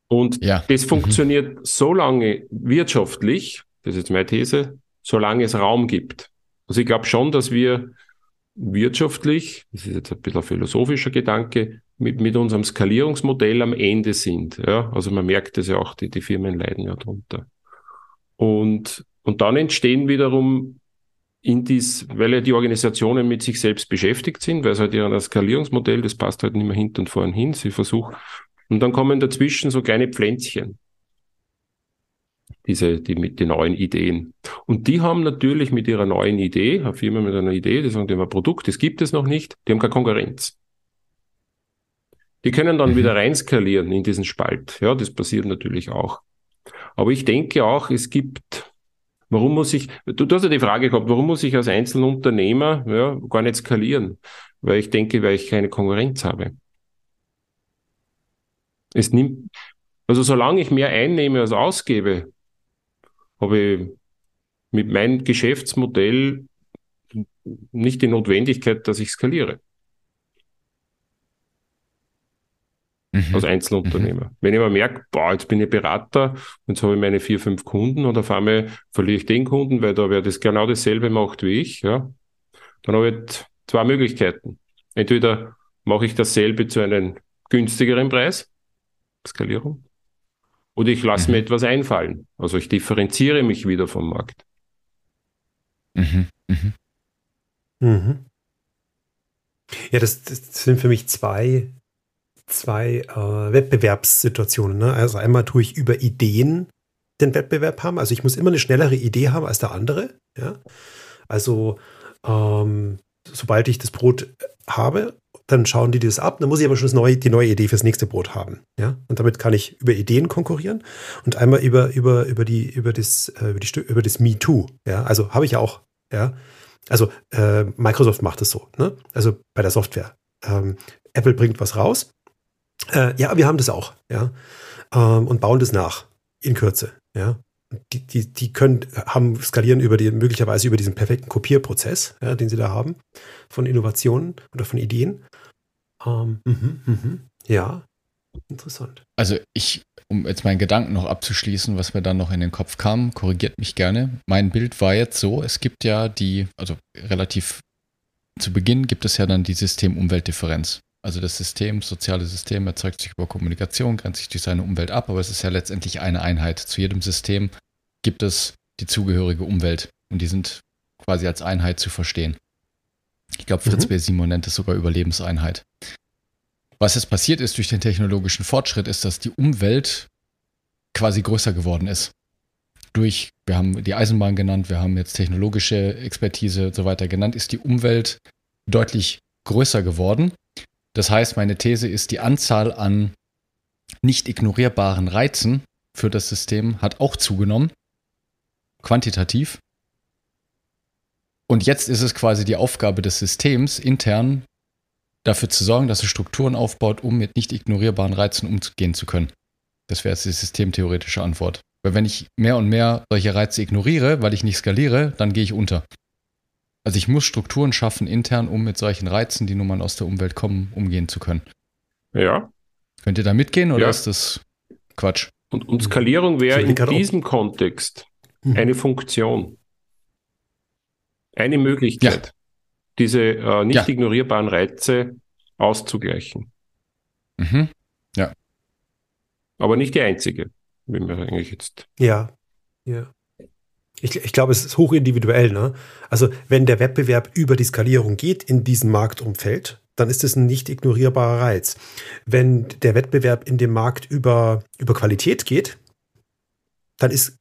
Und ja. das mhm. funktioniert mhm. so lange wirtschaftlich, das ist jetzt meine These, solange es Raum gibt. Also ich glaube schon, dass wir wirtschaftlich, das ist jetzt ein bisschen ein philosophischer Gedanke, mit, mit unserem Skalierungsmodell am Ende sind. Ja? Also man merkt es ja auch, die, die Firmen leiden ja drunter. Und, und dann entstehen wiederum in dies, weil ja die Organisationen mit sich selbst beschäftigt sind, weil es halt ja ein Skalierungsmodell, das passt halt nicht mehr hinten und vorn hin, sie versuchen. Und dann kommen dazwischen so kleine Pflänzchen diese, die mit den neuen Ideen. Und die haben natürlich mit ihrer neuen Idee, eine Firma mit einer Idee, die sagen, die haben ein Produkt, das gibt es noch nicht, die haben keine Konkurrenz. Die können dann mhm. wieder reinskalieren in diesen Spalt. Ja, das passiert natürlich auch. Aber ich denke auch, es gibt, warum muss ich, du, du hast ja die Frage gehabt, warum muss ich als Einzelunternehmer ja, gar nicht skalieren? Weil ich denke, weil ich keine Konkurrenz habe. Es nimmt, also solange ich mehr einnehme als ausgebe, habe ich mit meinem Geschäftsmodell nicht die Notwendigkeit, dass ich skaliere. Mhm. Als Einzelunternehmer. Mhm. Wenn ich mal merke, boah, jetzt bin ich Berater und jetzt habe ich meine vier, fünf Kunden und auf einmal verliere ich den Kunden, weil da wer das genau dasselbe macht wie ich, ja, dann habe ich zwei Möglichkeiten. Entweder mache ich dasselbe zu einem günstigeren Preis, Skalierung, oder ich lasse mhm. mir etwas einfallen. Also ich differenziere mich wieder vom Markt. Mhm. Mhm. Mhm. Ja, das, das, sind für mich zwei, zwei äh, Wettbewerbssituationen. Ne? Also einmal tue ich über Ideen den Wettbewerb haben. Also ich muss immer eine schnellere Idee haben als der andere. Ja? Also ähm, sobald ich das Brot habe, dann schauen die das ab. Dann muss ich aber schon neue, die neue Idee fürs nächste Brot haben. Ja? Und damit kann ich über Ideen konkurrieren und einmal über, über, über, die, über das, äh, über, die, über das Me Too. Ja? Also habe ich ja auch. Ja? Also äh, Microsoft macht es so. Ne? Also bei der Software. Ähm, Apple bringt was raus. Äh, ja, wir haben das auch. Ja? Ähm, und bauen das nach in Kürze. Ja? Die, die, die können, haben, skalieren über die, möglicherweise über diesen perfekten Kopierprozess, ja, den sie da haben, von Innovationen oder von Ideen. Ähm, mh, mh. Ja, interessant. Also ich, um jetzt meinen Gedanken noch abzuschließen, was mir dann noch in den Kopf kam, korrigiert mich gerne. Mein Bild war jetzt so, es gibt ja die, also relativ zu Beginn gibt es ja dann die System-Umwelt-Differenz. Also das System, soziale System erzeugt sich über Kommunikation, grenzt sich durch seine Umwelt ab, aber es ist ja letztendlich eine Einheit. Zu jedem System gibt es die zugehörige Umwelt und die sind quasi als Einheit zu verstehen. Ich glaube, Fritz mhm. B. Simon nennt es sogar Überlebenseinheit. Was jetzt passiert ist durch den technologischen Fortschritt, ist, dass die Umwelt quasi größer geworden ist. Durch, wir haben die Eisenbahn genannt, wir haben jetzt technologische Expertise und so weiter genannt, ist die Umwelt deutlich größer geworden. Das heißt, meine These ist, die Anzahl an nicht ignorierbaren Reizen für das System hat auch zugenommen, quantitativ. Und jetzt ist es quasi die Aufgabe des Systems, intern dafür zu sorgen, dass es Strukturen aufbaut, um mit nicht ignorierbaren Reizen umgehen zu können. Das wäre jetzt die systemtheoretische Antwort. Weil wenn ich mehr und mehr solche Reize ignoriere, weil ich nicht skaliere, dann gehe ich unter. Also ich muss Strukturen schaffen intern, um mit solchen Reizen, die nun mal aus der Umwelt kommen, umgehen zu können. Ja. Könnt ihr da mitgehen oder ja. ist das Quatsch? Und, und Skalierung wäre in diesem Kontext mhm. eine Funktion. Eine Möglichkeit. Ja diese äh, nicht ja. ignorierbaren Reize auszugleichen. Mhm. Ja. Aber nicht die einzige, wie wir eigentlich jetzt. Ja, ja. Ich, ich glaube, es ist hochindividuell. Ne? Also, wenn der Wettbewerb über die Skalierung geht in diesem Marktumfeld, dann ist es ein nicht ignorierbarer Reiz. Wenn der Wettbewerb in dem Markt über, über Qualität geht, dann ist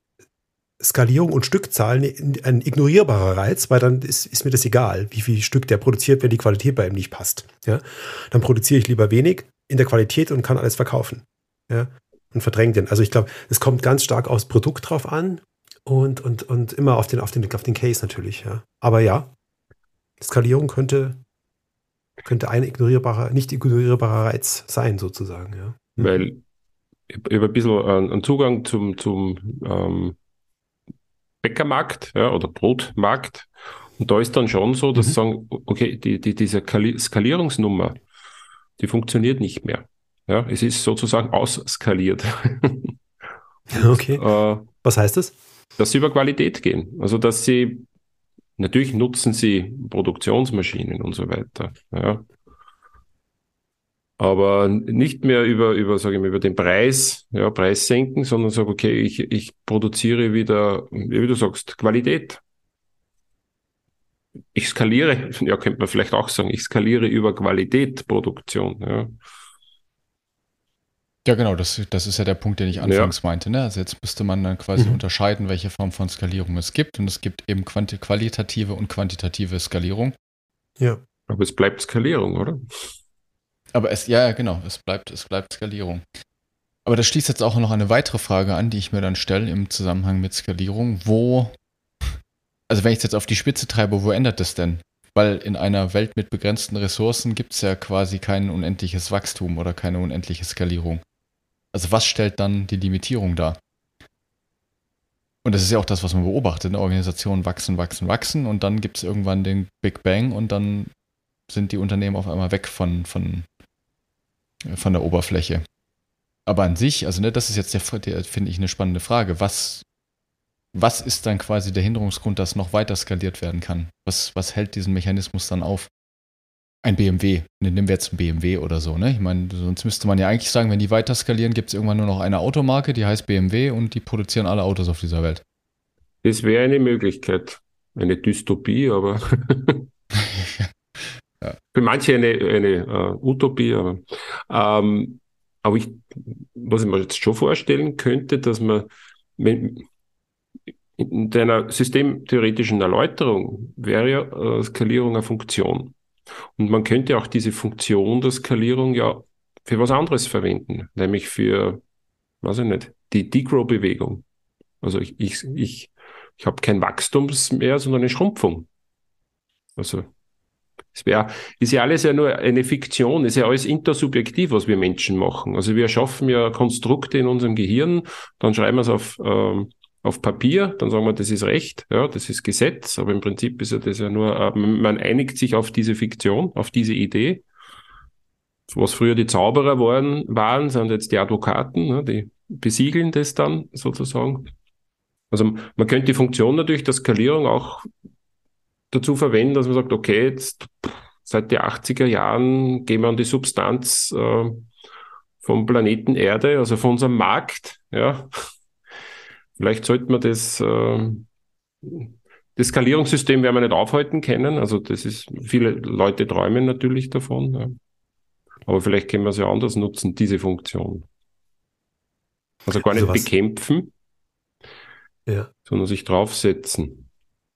Skalierung und Stückzahlen ein ignorierbarer Reiz, weil dann ist, ist, mir das egal, wie viel Stück der produziert, wenn die Qualität bei ihm nicht passt. Ja? Dann produziere ich lieber wenig in der Qualität und kann alles verkaufen. Ja? Und verdrängt den. Also ich glaube, es kommt ganz stark aufs Produkt drauf an und, und, und immer auf den, auf den, auf den Case natürlich. Ja? Aber ja, Skalierung könnte, könnte ein ignorierbarer, nicht ignorierbarer Reiz sein, sozusagen. Ja? Weil über ein bisschen einen Zugang zum, zum ähm Bäckermarkt ja, oder Brotmarkt. Und da ist dann schon so, dass mhm. sagen, okay, die, die, diese Skalierungsnummer, die funktioniert nicht mehr. Ja, es ist sozusagen ausskaliert. okay. Äh, Was heißt das? Dass sie über Qualität gehen. Also, dass sie, natürlich nutzen sie Produktionsmaschinen und so weiter. Ja aber nicht mehr über, über, sage ich mal, über den Preis, ja, Preis senken, sondern sage, okay, ich, ich produziere wieder, wie du sagst, Qualität. Ich skaliere, ja, könnte man vielleicht auch sagen, ich skaliere über Qualität Produktion, ja. Ja, genau, das, das ist ja der Punkt, den ich anfangs ja. meinte. Ne? Also jetzt müsste man dann quasi mhm. unterscheiden, welche Form von Skalierung es gibt. Und es gibt eben qualitative und quantitative Skalierung. Ja. Aber es bleibt Skalierung, oder? Aber es, ja, genau, es bleibt, es bleibt Skalierung. Aber das schließt jetzt auch noch eine weitere Frage an, die ich mir dann stelle im Zusammenhang mit Skalierung. Wo, also wenn ich es jetzt auf die Spitze treibe, wo ändert das denn? Weil in einer Welt mit begrenzten Ressourcen gibt es ja quasi kein unendliches Wachstum oder keine unendliche Skalierung. Also was stellt dann die Limitierung dar? Und das ist ja auch das, was man beobachtet. Ne? Organisationen wachsen, wachsen, wachsen und dann gibt es irgendwann den Big Bang und dann sind die Unternehmen auf einmal weg von, von von der Oberfläche. Aber an sich, also ne, das ist jetzt der, der finde ich, eine spannende Frage. Was, was ist dann quasi der Hinderungsgrund, dass noch weiter skaliert werden kann? Was, was hält diesen Mechanismus dann auf? Ein BMW, ne, nehmen wir jetzt ein BMW oder so, ne? Ich meine, sonst müsste man ja eigentlich sagen, wenn die weiter skalieren, gibt es irgendwann nur noch eine Automarke, die heißt BMW und die produzieren alle Autos auf dieser Welt. Das wäre eine Möglichkeit. Eine Dystopie, aber Für manche eine, eine uh, Utopie, aber, ähm, aber ich, was ich mir jetzt schon vorstellen könnte, dass man wenn, in deiner systemtheoretischen Erläuterung wäre ja äh, Skalierung eine Funktion. Und man könnte auch diese Funktion der Skalierung ja für was anderes verwenden, nämlich für, weiß ich nicht, die Degrow-Bewegung. Also ich, ich, ich, ich habe kein Wachstum mehr, sondern eine Schrumpfung. Also es wäre, ist ja alles ja nur eine Fiktion, ist ja alles intersubjektiv, was wir Menschen machen. Also wir schaffen ja Konstrukte in unserem Gehirn, dann schreiben wir es auf, ähm, auf Papier, dann sagen wir, das ist Recht, ja, das ist Gesetz, aber im Prinzip ist ja das ja nur, äh, man einigt sich auf diese Fiktion, auf diese Idee. was früher die Zauberer waren, waren sind jetzt die Advokaten, ne, die besiegeln das dann sozusagen. Also man könnte die Funktion natürlich der Skalierung auch dazu verwenden, dass man sagt, okay, jetzt seit den 80er Jahren gehen wir an die Substanz äh, vom Planeten Erde, also von unserem Markt, ja. Vielleicht sollten wir das, äh, das Skalierungssystem werden wir nicht aufhalten können. Also das ist, viele Leute träumen natürlich davon. Ja. Aber vielleicht können wir es ja anders nutzen, diese Funktion. Also gar nicht also bekämpfen, ja. sondern sich draufsetzen.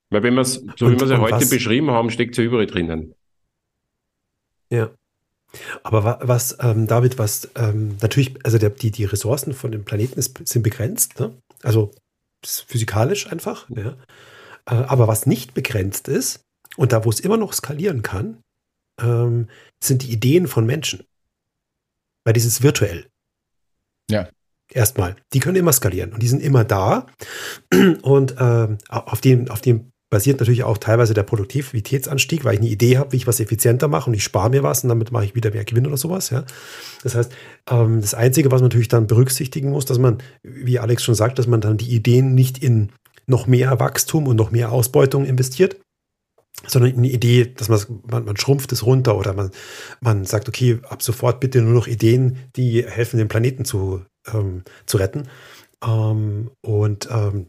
Weil wenn wir es, so und, wie wir es ja heute was, beschrieben haben, steckt es ja überall drinnen. Ja. Aber was, ähm, David, was ähm, natürlich, also der, die, die Ressourcen von dem Planeten ist, sind begrenzt, ne? Also physikalisch einfach, ja. Äh, aber was nicht begrenzt ist, und da, wo es immer noch skalieren kann, ähm, sind die Ideen von Menschen. Weil dieses virtuell. Ja. Erstmal. Die können immer skalieren und die sind immer da. Und äh, auf, dem, auf dem basiert natürlich auch teilweise der Produktivitätsanstieg, weil ich eine Idee habe, wie ich was effizienter mache und ich spare mir was und damit mache ich wieder mehr Gewinn oder sowas. Ja. Das heißt, ähm, das Einzige, was man natürlich dann berücksichtigen muss, dass man, wie Alex schon sagt, dass man dann die Ideen nicht in noch mehr Wachstum und noch mehr Ausbeutung investiert, sondern eine Idee, dass man, man, man schrumpft es runter oder man, man sagt, okay, ab sofort bitte nur noch Ideen, die helfen, den Planeten zu, ähm, zu retten. Ähm, und ähm,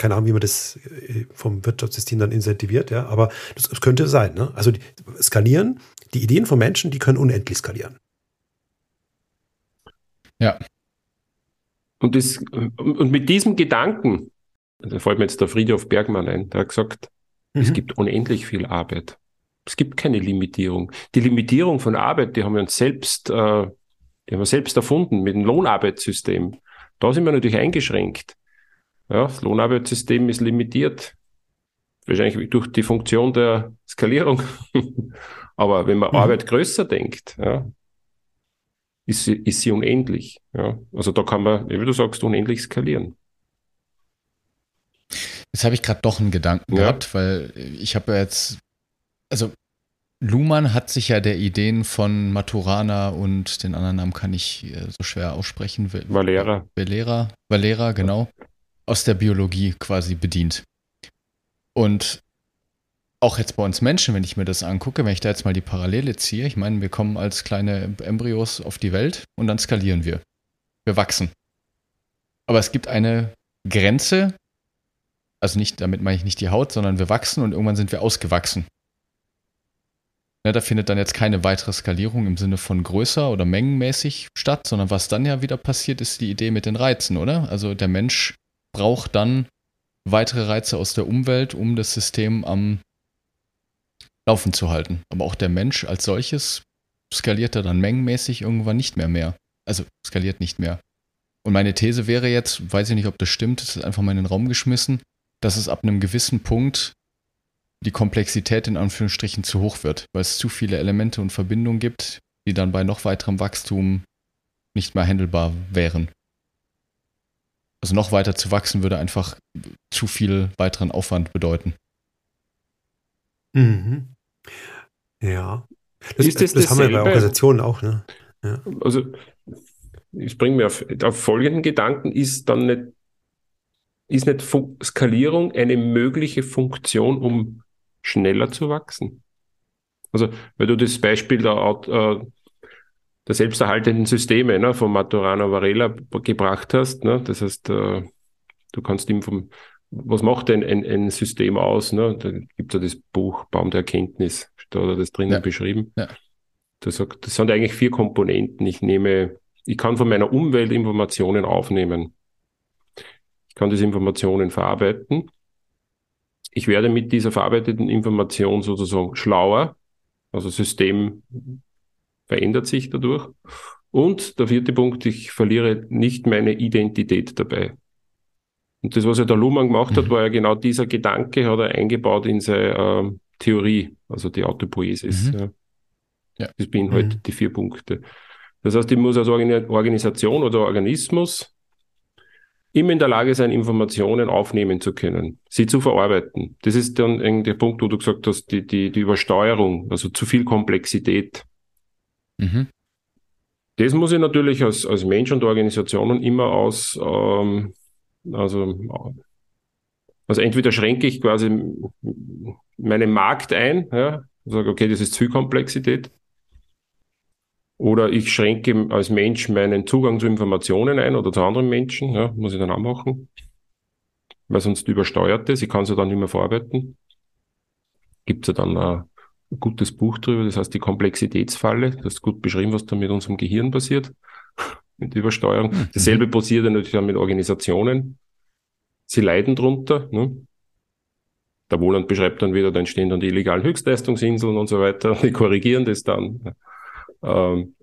keine Ahnung, wie man das äh, vom Wirtschaftssystem dann incentiviert, ja, aber das, das könnte sein. Ne? Also die, skalieren, die Ideen von Menschen, die können unendlich skalieren. Ja. Und, das, und mit diesem Gedanken, da fällt mir jetzt der Friedhof Bergmann ein, der hat gesagt, Mhm. Es gibt unendlich viel Arbeit. Es gibt keine Limitierung. Die Limitierung von Arbeit, die haben wir uns selbst, äh, die haben wir selbst erfunden mit dem Lohnarbeitssystem. Da sind wir natürlich eingeschränkt. Ja, das Lohnarbeitssystem ist limitiert. Wahrscheinlich durch die Funktion der Skalierung. Aber wenn man mhm. Arbeit größer denkt, ja, ist sie, ist sie unendlich. Ja. Also da kann man, wie du sagst, unendlich skalieren. Jetzt habe ich gerade doch einen Gedanken ja. gehabt, weil ich habe jetzt, also Luhmann hat sich ja der Ideen von Maturana und den anderen Namen kann ich äh, so schwer aussprechen. Valera. Valera, Valera, genau. Aus der Biologie quasi bedient. Und auch jetzt bei uns Menschen, wenn ich mir das angucke, wenn ich da jetzt mal die Parallele ziehe, ich meine, wir kommen als kleine Embryos auf die Welt und dann skalieren wir. Wir wachsen. Aber es gibt eine Grenze, also nicht, damit meine ich nicht die Haut, sondern wir wachsen und irgendwann sind wir ausgewachsen. Ja, da findet dann jetzt keine weitere Skalierung im Sinne von größer oder mengenmäßig statt, sondern was dann ja wieder passiert, ist die Idee mit den Reizen, oder? Also der Mensch braucht dann weitere Reize aus der Umwelt, um das System am Laufen zu halten. Aber auch der Mensch als solches skaliert er dann mengenmäßig irgendwann nicht mehr mehr. Also skaliert nicht mehr. Und meine These wäre jetzt, weiß ich nicht, ob das stimmt, das ist einfach mal in den Raum geschmissen, dass es ab einem gewissen Punkt die Komplexität in Anführungsstrichen zu hoch wird, weil es zu viele Elemente und Verbindungen gibt, die dann bei noch weiterem Wachstum nicht mehr handelbar wären. Also noch weiter zu wachsen würde einfach zu viel weiteren Aufwand bedeuten. Mhm. Ja. Das, ist das, das haben wir bei Organisationen auch, ne? Ja. Also, ich bringe mir auf, auf folgenden Gedanken, ist dann nicht ist nicht Skalierung eine mögliche Funktion, um schneller zu wachsen? Also, weil du das Beispiel der, äh, der selbsterhaltenden Systeme ne, von Maturana Varela gebracht hast, ne? das heißt, äh, du kannst ihm vom, was macht denn ein, ein System aus? Ne? Da gibt es ja das Buch Baum der Erkenntnis, da hat er das drinnen ja. beschrieben. Ja. Das, das sind eigentlich vier Komponenten. Ich nehme, ich kann von meiner Umwelt Informationen aufnehmen. Ich kann diese Informationen verarbeiten. Ich werde mit dieser verarbeiteten Information sozusagen schlauer. Also System verändert sich dadurch. Und der vierte Punkt, ich verliere nicht meine Identität dabei. Und das, was ja der Luhmann gemacht hat, mhm. war ja genau dieser Gedanke, hat er eingebaut in seine äh, Theorie, also die Autopoiesis. Mhm. Ja. ja. Das beinhaltet mhm. die vier Punkte. Das heißt, ich muss als Organisation oder Organismus immer in der Lage sein, Informationen aufnehmen zu können, sie zu verarbeiten. Das ist dann der Punkt, wo du gesagt hast, die, die, die Übersteuerung, also zu viel Komplexität. Mhm. das muss ich natürlich als, als Mensch und Organisationen immer aus, ähm, also, also entweder schränke ich quasi meinen Markt ein, ja, sage, okay, das ist zu Komplexität, oder ich schränke als Mensch meinen Zugang zu Informationen ein oder zu anderen Menschen, ja, muss ich dann auch machen, weil sonst übersteuert es, ich kann es ja dann nicht mehr verarbeiten. Gibt es ja dann ein gutes Buch drüber, das heißt die Komplexitätsfalle, das ist gut beschrieben, was da mit unserem Gehirn passiert, mit Übersteuerung. Mhm. Dasselbe passiert ja natürlich auch mit Organisationen. Sie leiden drunter. Ne? Der Wohland beschreibt dann wieder, da entstehen dann die illegalen Höchstleistungsinseln und so weiter, die korrigieren das dann. Ähm,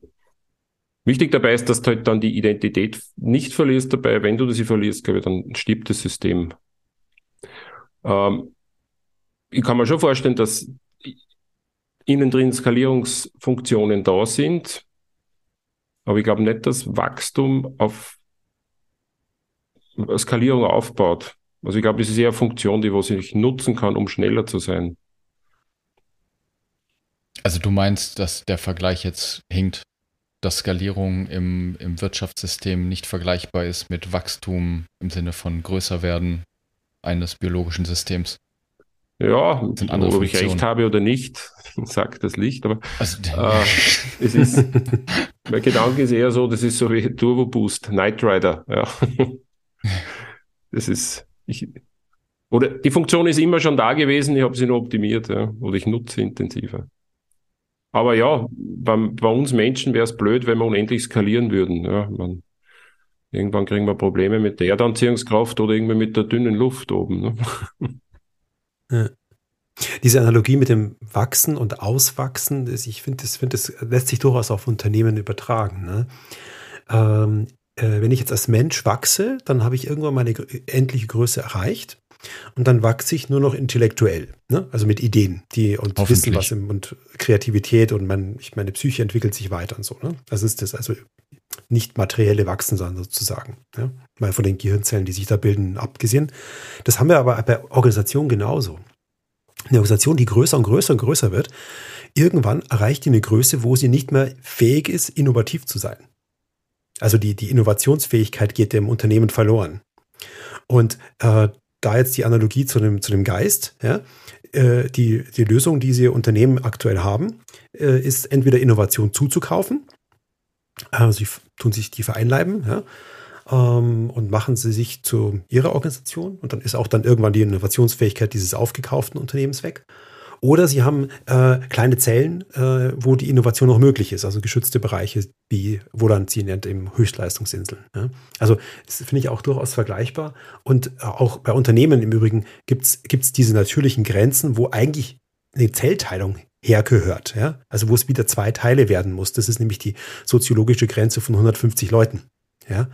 wichtig dabei ist, dass du halt dann die Identität nicht verlierst dabei. Wenn du sie verlierst, glaube ich, dann stirbt das System. Ähm, ich kann mir schon vorstellen, dass innen drin Skalierungsfunktionen da sind, aber ich glaube nicht, dass Wachstum auf Skalierung aufbaut. Also ich glaube, das ist eher eine Funktion, die was ich nutzen kann, um schneller zu sein. Also du meinst, dass der Vergleich jetzt hinkt, dass Skalierung im, im Wirtschaftssystem nicht vergleichbar ist mit Wachstum im Sinne von größer werden eines biologischen Systems? Ja, ob ich recht habe oder nicht, sagt das Licht, aber also, äh, es ist, mein Gedanke ist eher so, das ist so wie Turbo Boost, Knight Rider, ja. Das ist, ich, oder die Funktion ist immer schon da gewesen, ich habe sie nur optimiert, ja, oder ich nutze intensiver. Aber ja, bei, bei uns Menschen wäre es blöd, wenn wir unendlich skalieren würden. Ja, man, irgendwann kriegen wir Probleme mit der Erdanziehungskraft oder irgendwie mit der dünnen Luft oben. Ne? Ja. Diese Analogie mit dem Wachsen und Auswachsen, ich finde, das, find, das lässt sich durchaus auf Unternehmen übertragen. Ne? Ähm, äh, wenn ich jetzt als Mensch wachse, dann habe ich irgendwann meine endliche Größe erreicht. Und dann wachse ich nur noch intellektuell, ne? also mit Ideen, die und Wissen, was im, und Kreativität und mein, ich, meine Psyche entwickelt sich weiter und so. Ne? Das ist das, also nicht materielle Wachsen, sondern sozusagen. Ja? Mal von den Gehirnzellen, die sich da bilden, abgesehen. Das haben wir aber bei Organisationen genauso. Eine Organisation, die größer und größer und größer wird, irgendwann erreicht die eine Größe, wo sie nicht mehr fähig ist, innovativ zu sein. Also die, die Innovationsfähigkeit geht dem Unternehmen verloren. Und äh, da jetzt die Analogie zu dem, zu dem Geist, ja, äh, die, die Lösung, die sie Unternehmen aktuell haben, äh, ist entweder Innovation zuzukaufen, also sie tun sich die vereinleiben, ja, ähm, und machen sie sich zu ihrer Organisation und dann ist auch dann irgendwann die Innovationsfähigkeit dieses aufgekauften Unternehmens weg. Oder sie haben äh, kleine Zellen, äh, wo die Innovation noch möglich ist, also geschützte Bereiche, wie Wodan sie nennt, eben Höchstleistungsinseln. Ja. Also das finde ich auch durchaus vergleichbar. Und äh, auch bei Unternehmen im Übrigen gibt es diese natürlichen Grenzen, wo eigentlich eine Zellteilung hergehört. Ja? Also wo es wieder zwei Teile werden muss. Das ist nämlich die soziologische Grenze von 150 Leuten. Ja?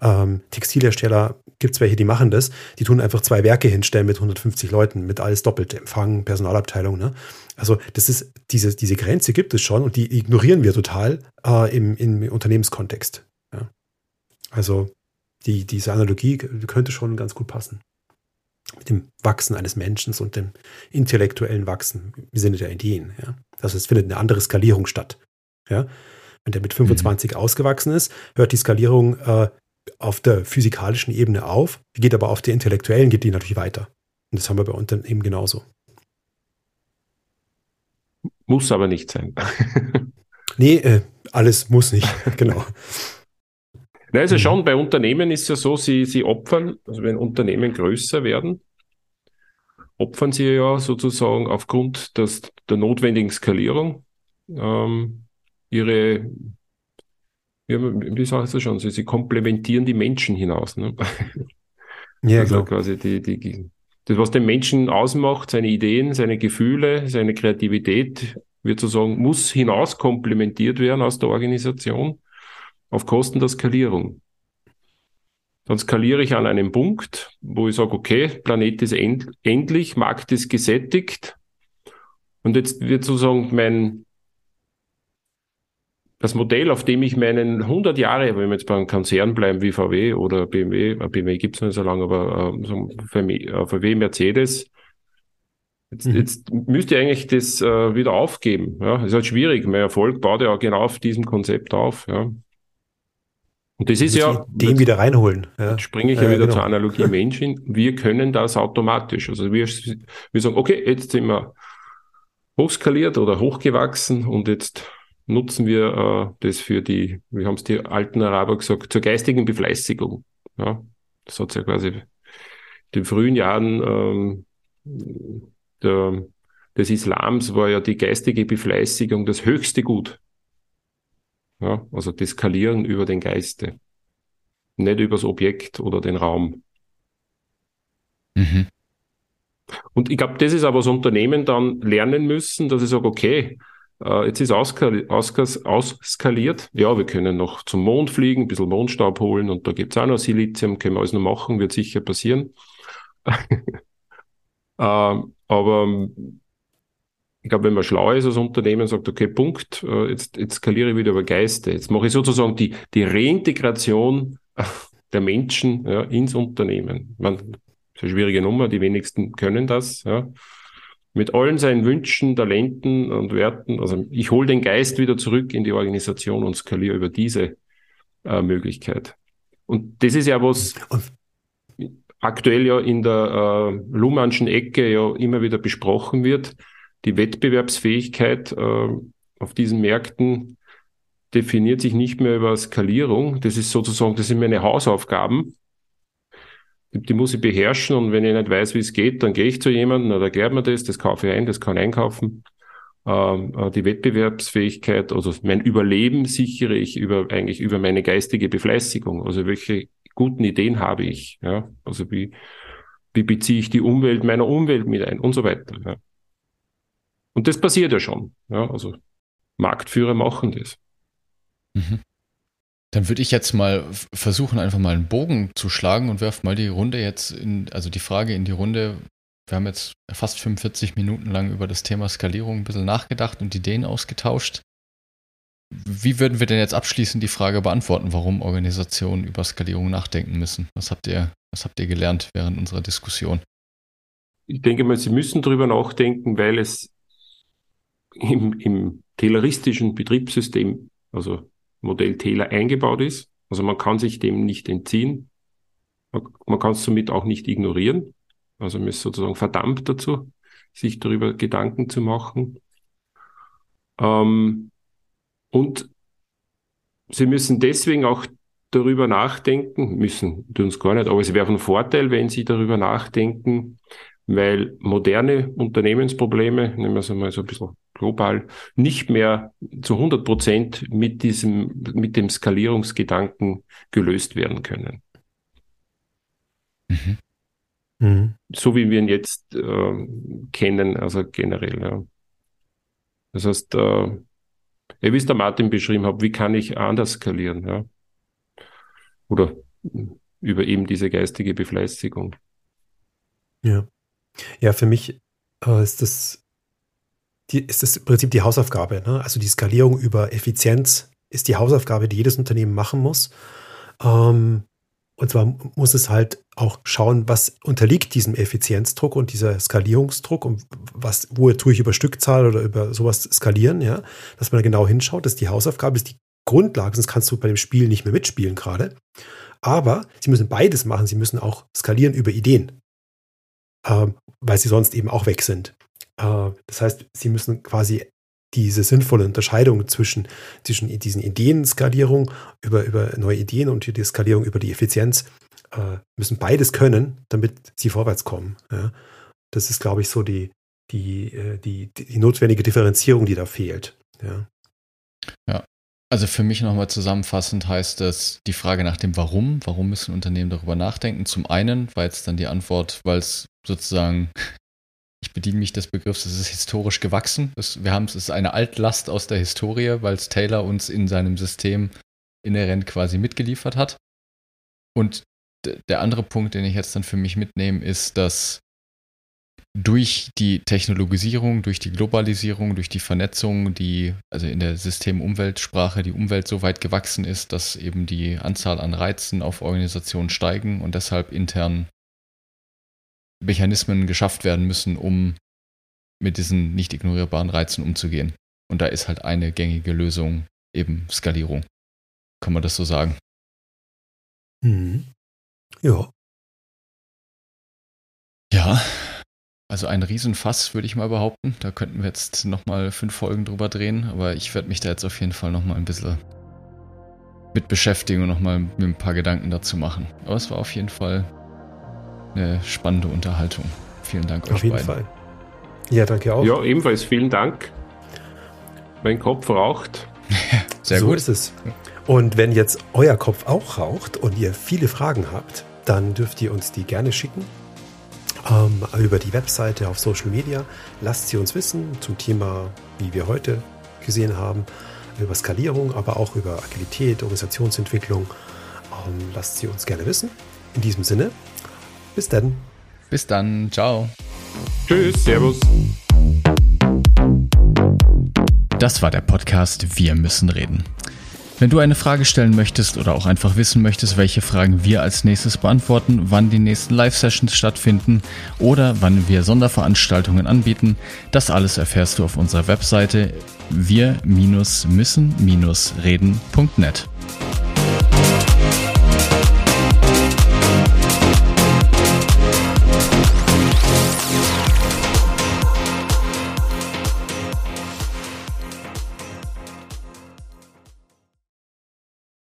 Ähm, Textilhersteller gibt es welche, die machen das. Die tun einfach zwei Werke hinstellen mit 150 Leuten, mit alles doppelt, Empfang, Personalabteilung. Ne? Also das ist, diese, diese Grenze gibt es schon und die ignorieren wir total äh, im, im Unternehmenskontext. Ja? Also die, diese Analogie könnte schon ganz gut passen. Mit dem Wachsen eines Menschen und dem intellektuellen Wachsen im Sinne der Ideen. Ja? Also es findet eine andere Skalierung statt. Ja? Wenn der mit 25 mhm. ausgewachsen ist, hört die Skalierung äh, auf der physikalischen Ebene auf, geht aber auf der intellektuellen, geht die natürlich weiter. Und das haben wir bei Unternehmen genauso. Muss aber nicht sein. nee, äh, alles muss nicht, genau. Na, also schon, bei Unternehmen ist ja so, sie, sie opfern, also wenn Unternehmen größer werden, opfern sie ja sozusagen aufgrund des, der notwendigen Skalierung ähm, ihre ja, wie sagst du schon, sie, sie komplementieren die Menschen hinaus. Ne? Ja, also klar. quasi die, die, das, was den Menschen ausmacht, seine Ideen, seine Gefühle, seine Kreativität, wird sozusagen, muss hinaus komplementiert werden aus der Organisation auf Kosten der Skalierung. Dann skaliere ich an einem Punkt, wo ich sage, okay, Planet ist end, endlich, Markt ist gesättigt. Und jetzt wird sozusagen mein, das Modell, auf dem ich meinen 100 Jahre, wenn wir jetzt beim Konzern bleiben wie VW oder BMW, BMW gibt es nicht so lange, aber äh, VW, Mercedes, Jetzt, mhm. jetzt müsst ihr eigentlich das äh, wieder aufgeben. Ja, ist halt schwierig. Mein Erfolg baut ja genau auf diesem Konzept auf. Ja. Und das ist ja. Jetzt, wieder reinholen. Ja. Jetzt springe ich ja, ja wieder genau. zur Analogie Mensch hin. Wir können das automatisch. Also wir, wir sagen, okay, jetzt sind wir hochskaliert oder hochgewachsen und jetzt nutzen wir äh, das für die, wie haben es die alten Araber gesagt, zur geistigen Befleißigung. Ja, das hat ja quasi in den frühen Jahren ähm, der, des Islams war ja die geistige Befleißigung das höchste Gut. Ja, also das Skalieren über den Geiste, nicht über das Objekt oder den Raum. Mhm. Und ich glaube, das ist aber das Unternehmen dann lernen müssen, dass ich sage, okay, äh, jetzt ist ausskaliert, ausskaliert. Ja, wir können noch zum Mond fliegen, ein bisschen Mondstaub holen und da gibt es auch noch Silizium, können wir alles noch machen, wird sicher passieren. ähm, aber ich glaube, wenn man schlau ist als Unternehmen, sagt, okay, Punkt, äh, jetzt, jetzt skaliere ich wieder über Geiste. Jetzt mache ich sozusagen die, die Reintegration der Menschen ja, ins Unternehmen. Man, das ist eine schwierige Nummer, die wenigsten können das. Ja. Mit allen seinen Wünschen, Talenten und Werten. Also ich hole den Geist wieder zurück in die Organisation und skaliere über diese äh, Möglichkeit. Und das ist ja was, aktuell ja in der äh, Luhmannschen Ecke ja immer wieder besprochen wird. Die Wettbewerbsfähigkeit äh, auf diesen Märkten definiert sich nicht mehr über Skalierung. Das ist sozusagen, das sind meine Hausaufgaben. Die muss ich beherrschen und wenn ich nicht weiß, wie es geht, dann gehe ich zu jemandem, dann erklärt mir das, das kaufe ich ein, das kann ich einkaufen. Ähm, äh, die Wettbewerbsfähigkeit, also mein Überleben sichere ich über, eigentlich über meine geistige Befleißigung. Also welche guten Ideen habe ich? Ja? Also wie, wie beziehe ich die Umwelt meiner Umwelt mit ein und so weiter. Ja? Und das passiert ja schon. Ja? Also Marktführer machen das. Mhm. Dann würde ich jetzt mal versuchen, einfach mal einen Bogen zu schlagen und werfe mal die Runde jetzt in, also die Frage in die Runde. Wir haben jetzt fast 45 Minuten lang über das Thema Skalierung ein bisschen nachgedacht und Ideen ausgetauscht. Wie würden wir denn jetzt abschließend die Frage beantworten, warum Organisationen über Skalierung nachdenken müssen? Was habt ihr, was habt ihr gelernt während unserer Diskussion? Ich denke mal, Sie müssen darüber nachdenken, weil es im, im tayloristischen Betriebssystem, also Modell Taylor, eingebaut ist. Also man kann sich dem nicht entziehen. Man, man kann es somit auch nicht ignorieren. Also man ist sozusagen verdammt dazu, sich darüber Gedanken zu machen. Ähm, und sie müssen deswegen auch darüber nachdenken, müssen, tun es gar nicht, aber es wäre von Vorteil, wenn sie darüber nachdenken, weil moderne Unternehmensprobleme, nehmen wir es einmal so ein bisschen global, nicht mehr zu 100 Prozent mit diesem, mit dem Skalierungsgedanken gelöst werden können. Mhm. Mhm. So wie wir ihn jetzt äh, kennen, also generell. Ja. Das heißt, äh, wie es der Martin beschrieben hat, wie kann ich anders skalieren, ja? Oder über eben diese geistige Befleißigung. Ja. Ja, für mich äh, ist das die, ist das im Prinzip die Hausaufgabe. Ne? Also die Skalierung über Effizienz ist die Hausaufgabe, die jedes Unternehmen machen muss. Ähm, und zwar muss es halt auch schauen, was unterliegt diesem Effizienzdruck und dieser Skalierungsdruck und was, wo tue ich über Stückzahl oder über sowas skalieren, ja, dass man da genau hinschaut, das ist die Hausaufgabe, ist die Grundlage, sonst kannst du bei dem Spiel nicht mehr mitspielen gerade. Aber sie müssen beides machen, sie müssen auch skalieren über Ideen, ähm, weil sie sonst eben auch weg sind. Äh, das heißt, sie müssen quasi diese sinnvolle Unterscheidung zwischen, zwischen diesen Ideenskalierung über, über neue Ideen und die Skalierung über die Effizienz äh, müssen beides können, damit sie vorwärts kommen. Das ist, glaube ich, so die, die, äh, die, die notwendige Differenzierung, die da fehlt. Ja. ja. Also für mich nochmal zusammenfassend heißt das die Frage nach dem Warum. Warum müssen Unternehmen darüber nachdenken? Zum einen war jetzt dann die Antwort, weil es sozusagen ich bediene mich des Begriffs, es ist historisch gewachsen. Das, wir haben es ist eine Altlast aus der Historie, weil es Taylor uns in seinem System inhärent quasi mitgeliefert hat. Und der andere Punkt, den ich jetzt dann für mich mitnehme, ist, dass durch die Technologisierung, durch die Globalisierung, durch die Vernetzung, die, also in der System-Umweltsprache, die Umwelt so weit gewachsen ist, dass eben die Anzahl an Reizen auf Organisationen steigen und deshalb intern Mechanismen geschafft werden müssen, um mit diesen nicht ignorierbaren Reizen umzugehen. Und da ist halt eine gängige Lösung eben Skalierung. Kann man das so sagen? Mhm. Ja. Ja, also ein Riesenfass, würde ich mal behaupten. Da könnten wir jetzt nochmal fünf Folgen drüber drehen, aber ich werde mich da jetzt auf jeden Fall nochmal ein bisschen mit beschäftigen und nochmal mit ein paar Gedanken dazu machen. Aber es war auf jeden Fall eine spannende Unterhaltung. Vielen Dank auf euch jeden beiden. Fall. Ja, danke auch. Ja, ebenfalls vielen Dank. Mein Kopf raucht. Sehr so gut. ist es. Und wenn jetzt euer Kopf auch raucht und ihr viele Fragen habt, dann dürft ihr uns die gerne schicken ähm, über die Webseite auf Social Media. Lasst sie uns wissen zum Thema, wie wir heute gesehen haben, über Skalierung, aber auch über Agilität, Organisationsentwicklung. Ähm, lasst sie uns gerne wissen. In diesem Sinne, bis dann. Bis dann, ciao. Tschüss, Servus. Das war der Podcast Wir müssen reden. Wenn du eine Frage stellen möchtest oder auch einfach wissen möchtest, welche Fragen wir als nächstes beantworten, wann die nächsten Live-Sessions stattfinden oder wann wir Sonderveranstaltungen anbieten, das alles erfährst du auf unserer Webseite wir-müssen-reden.net.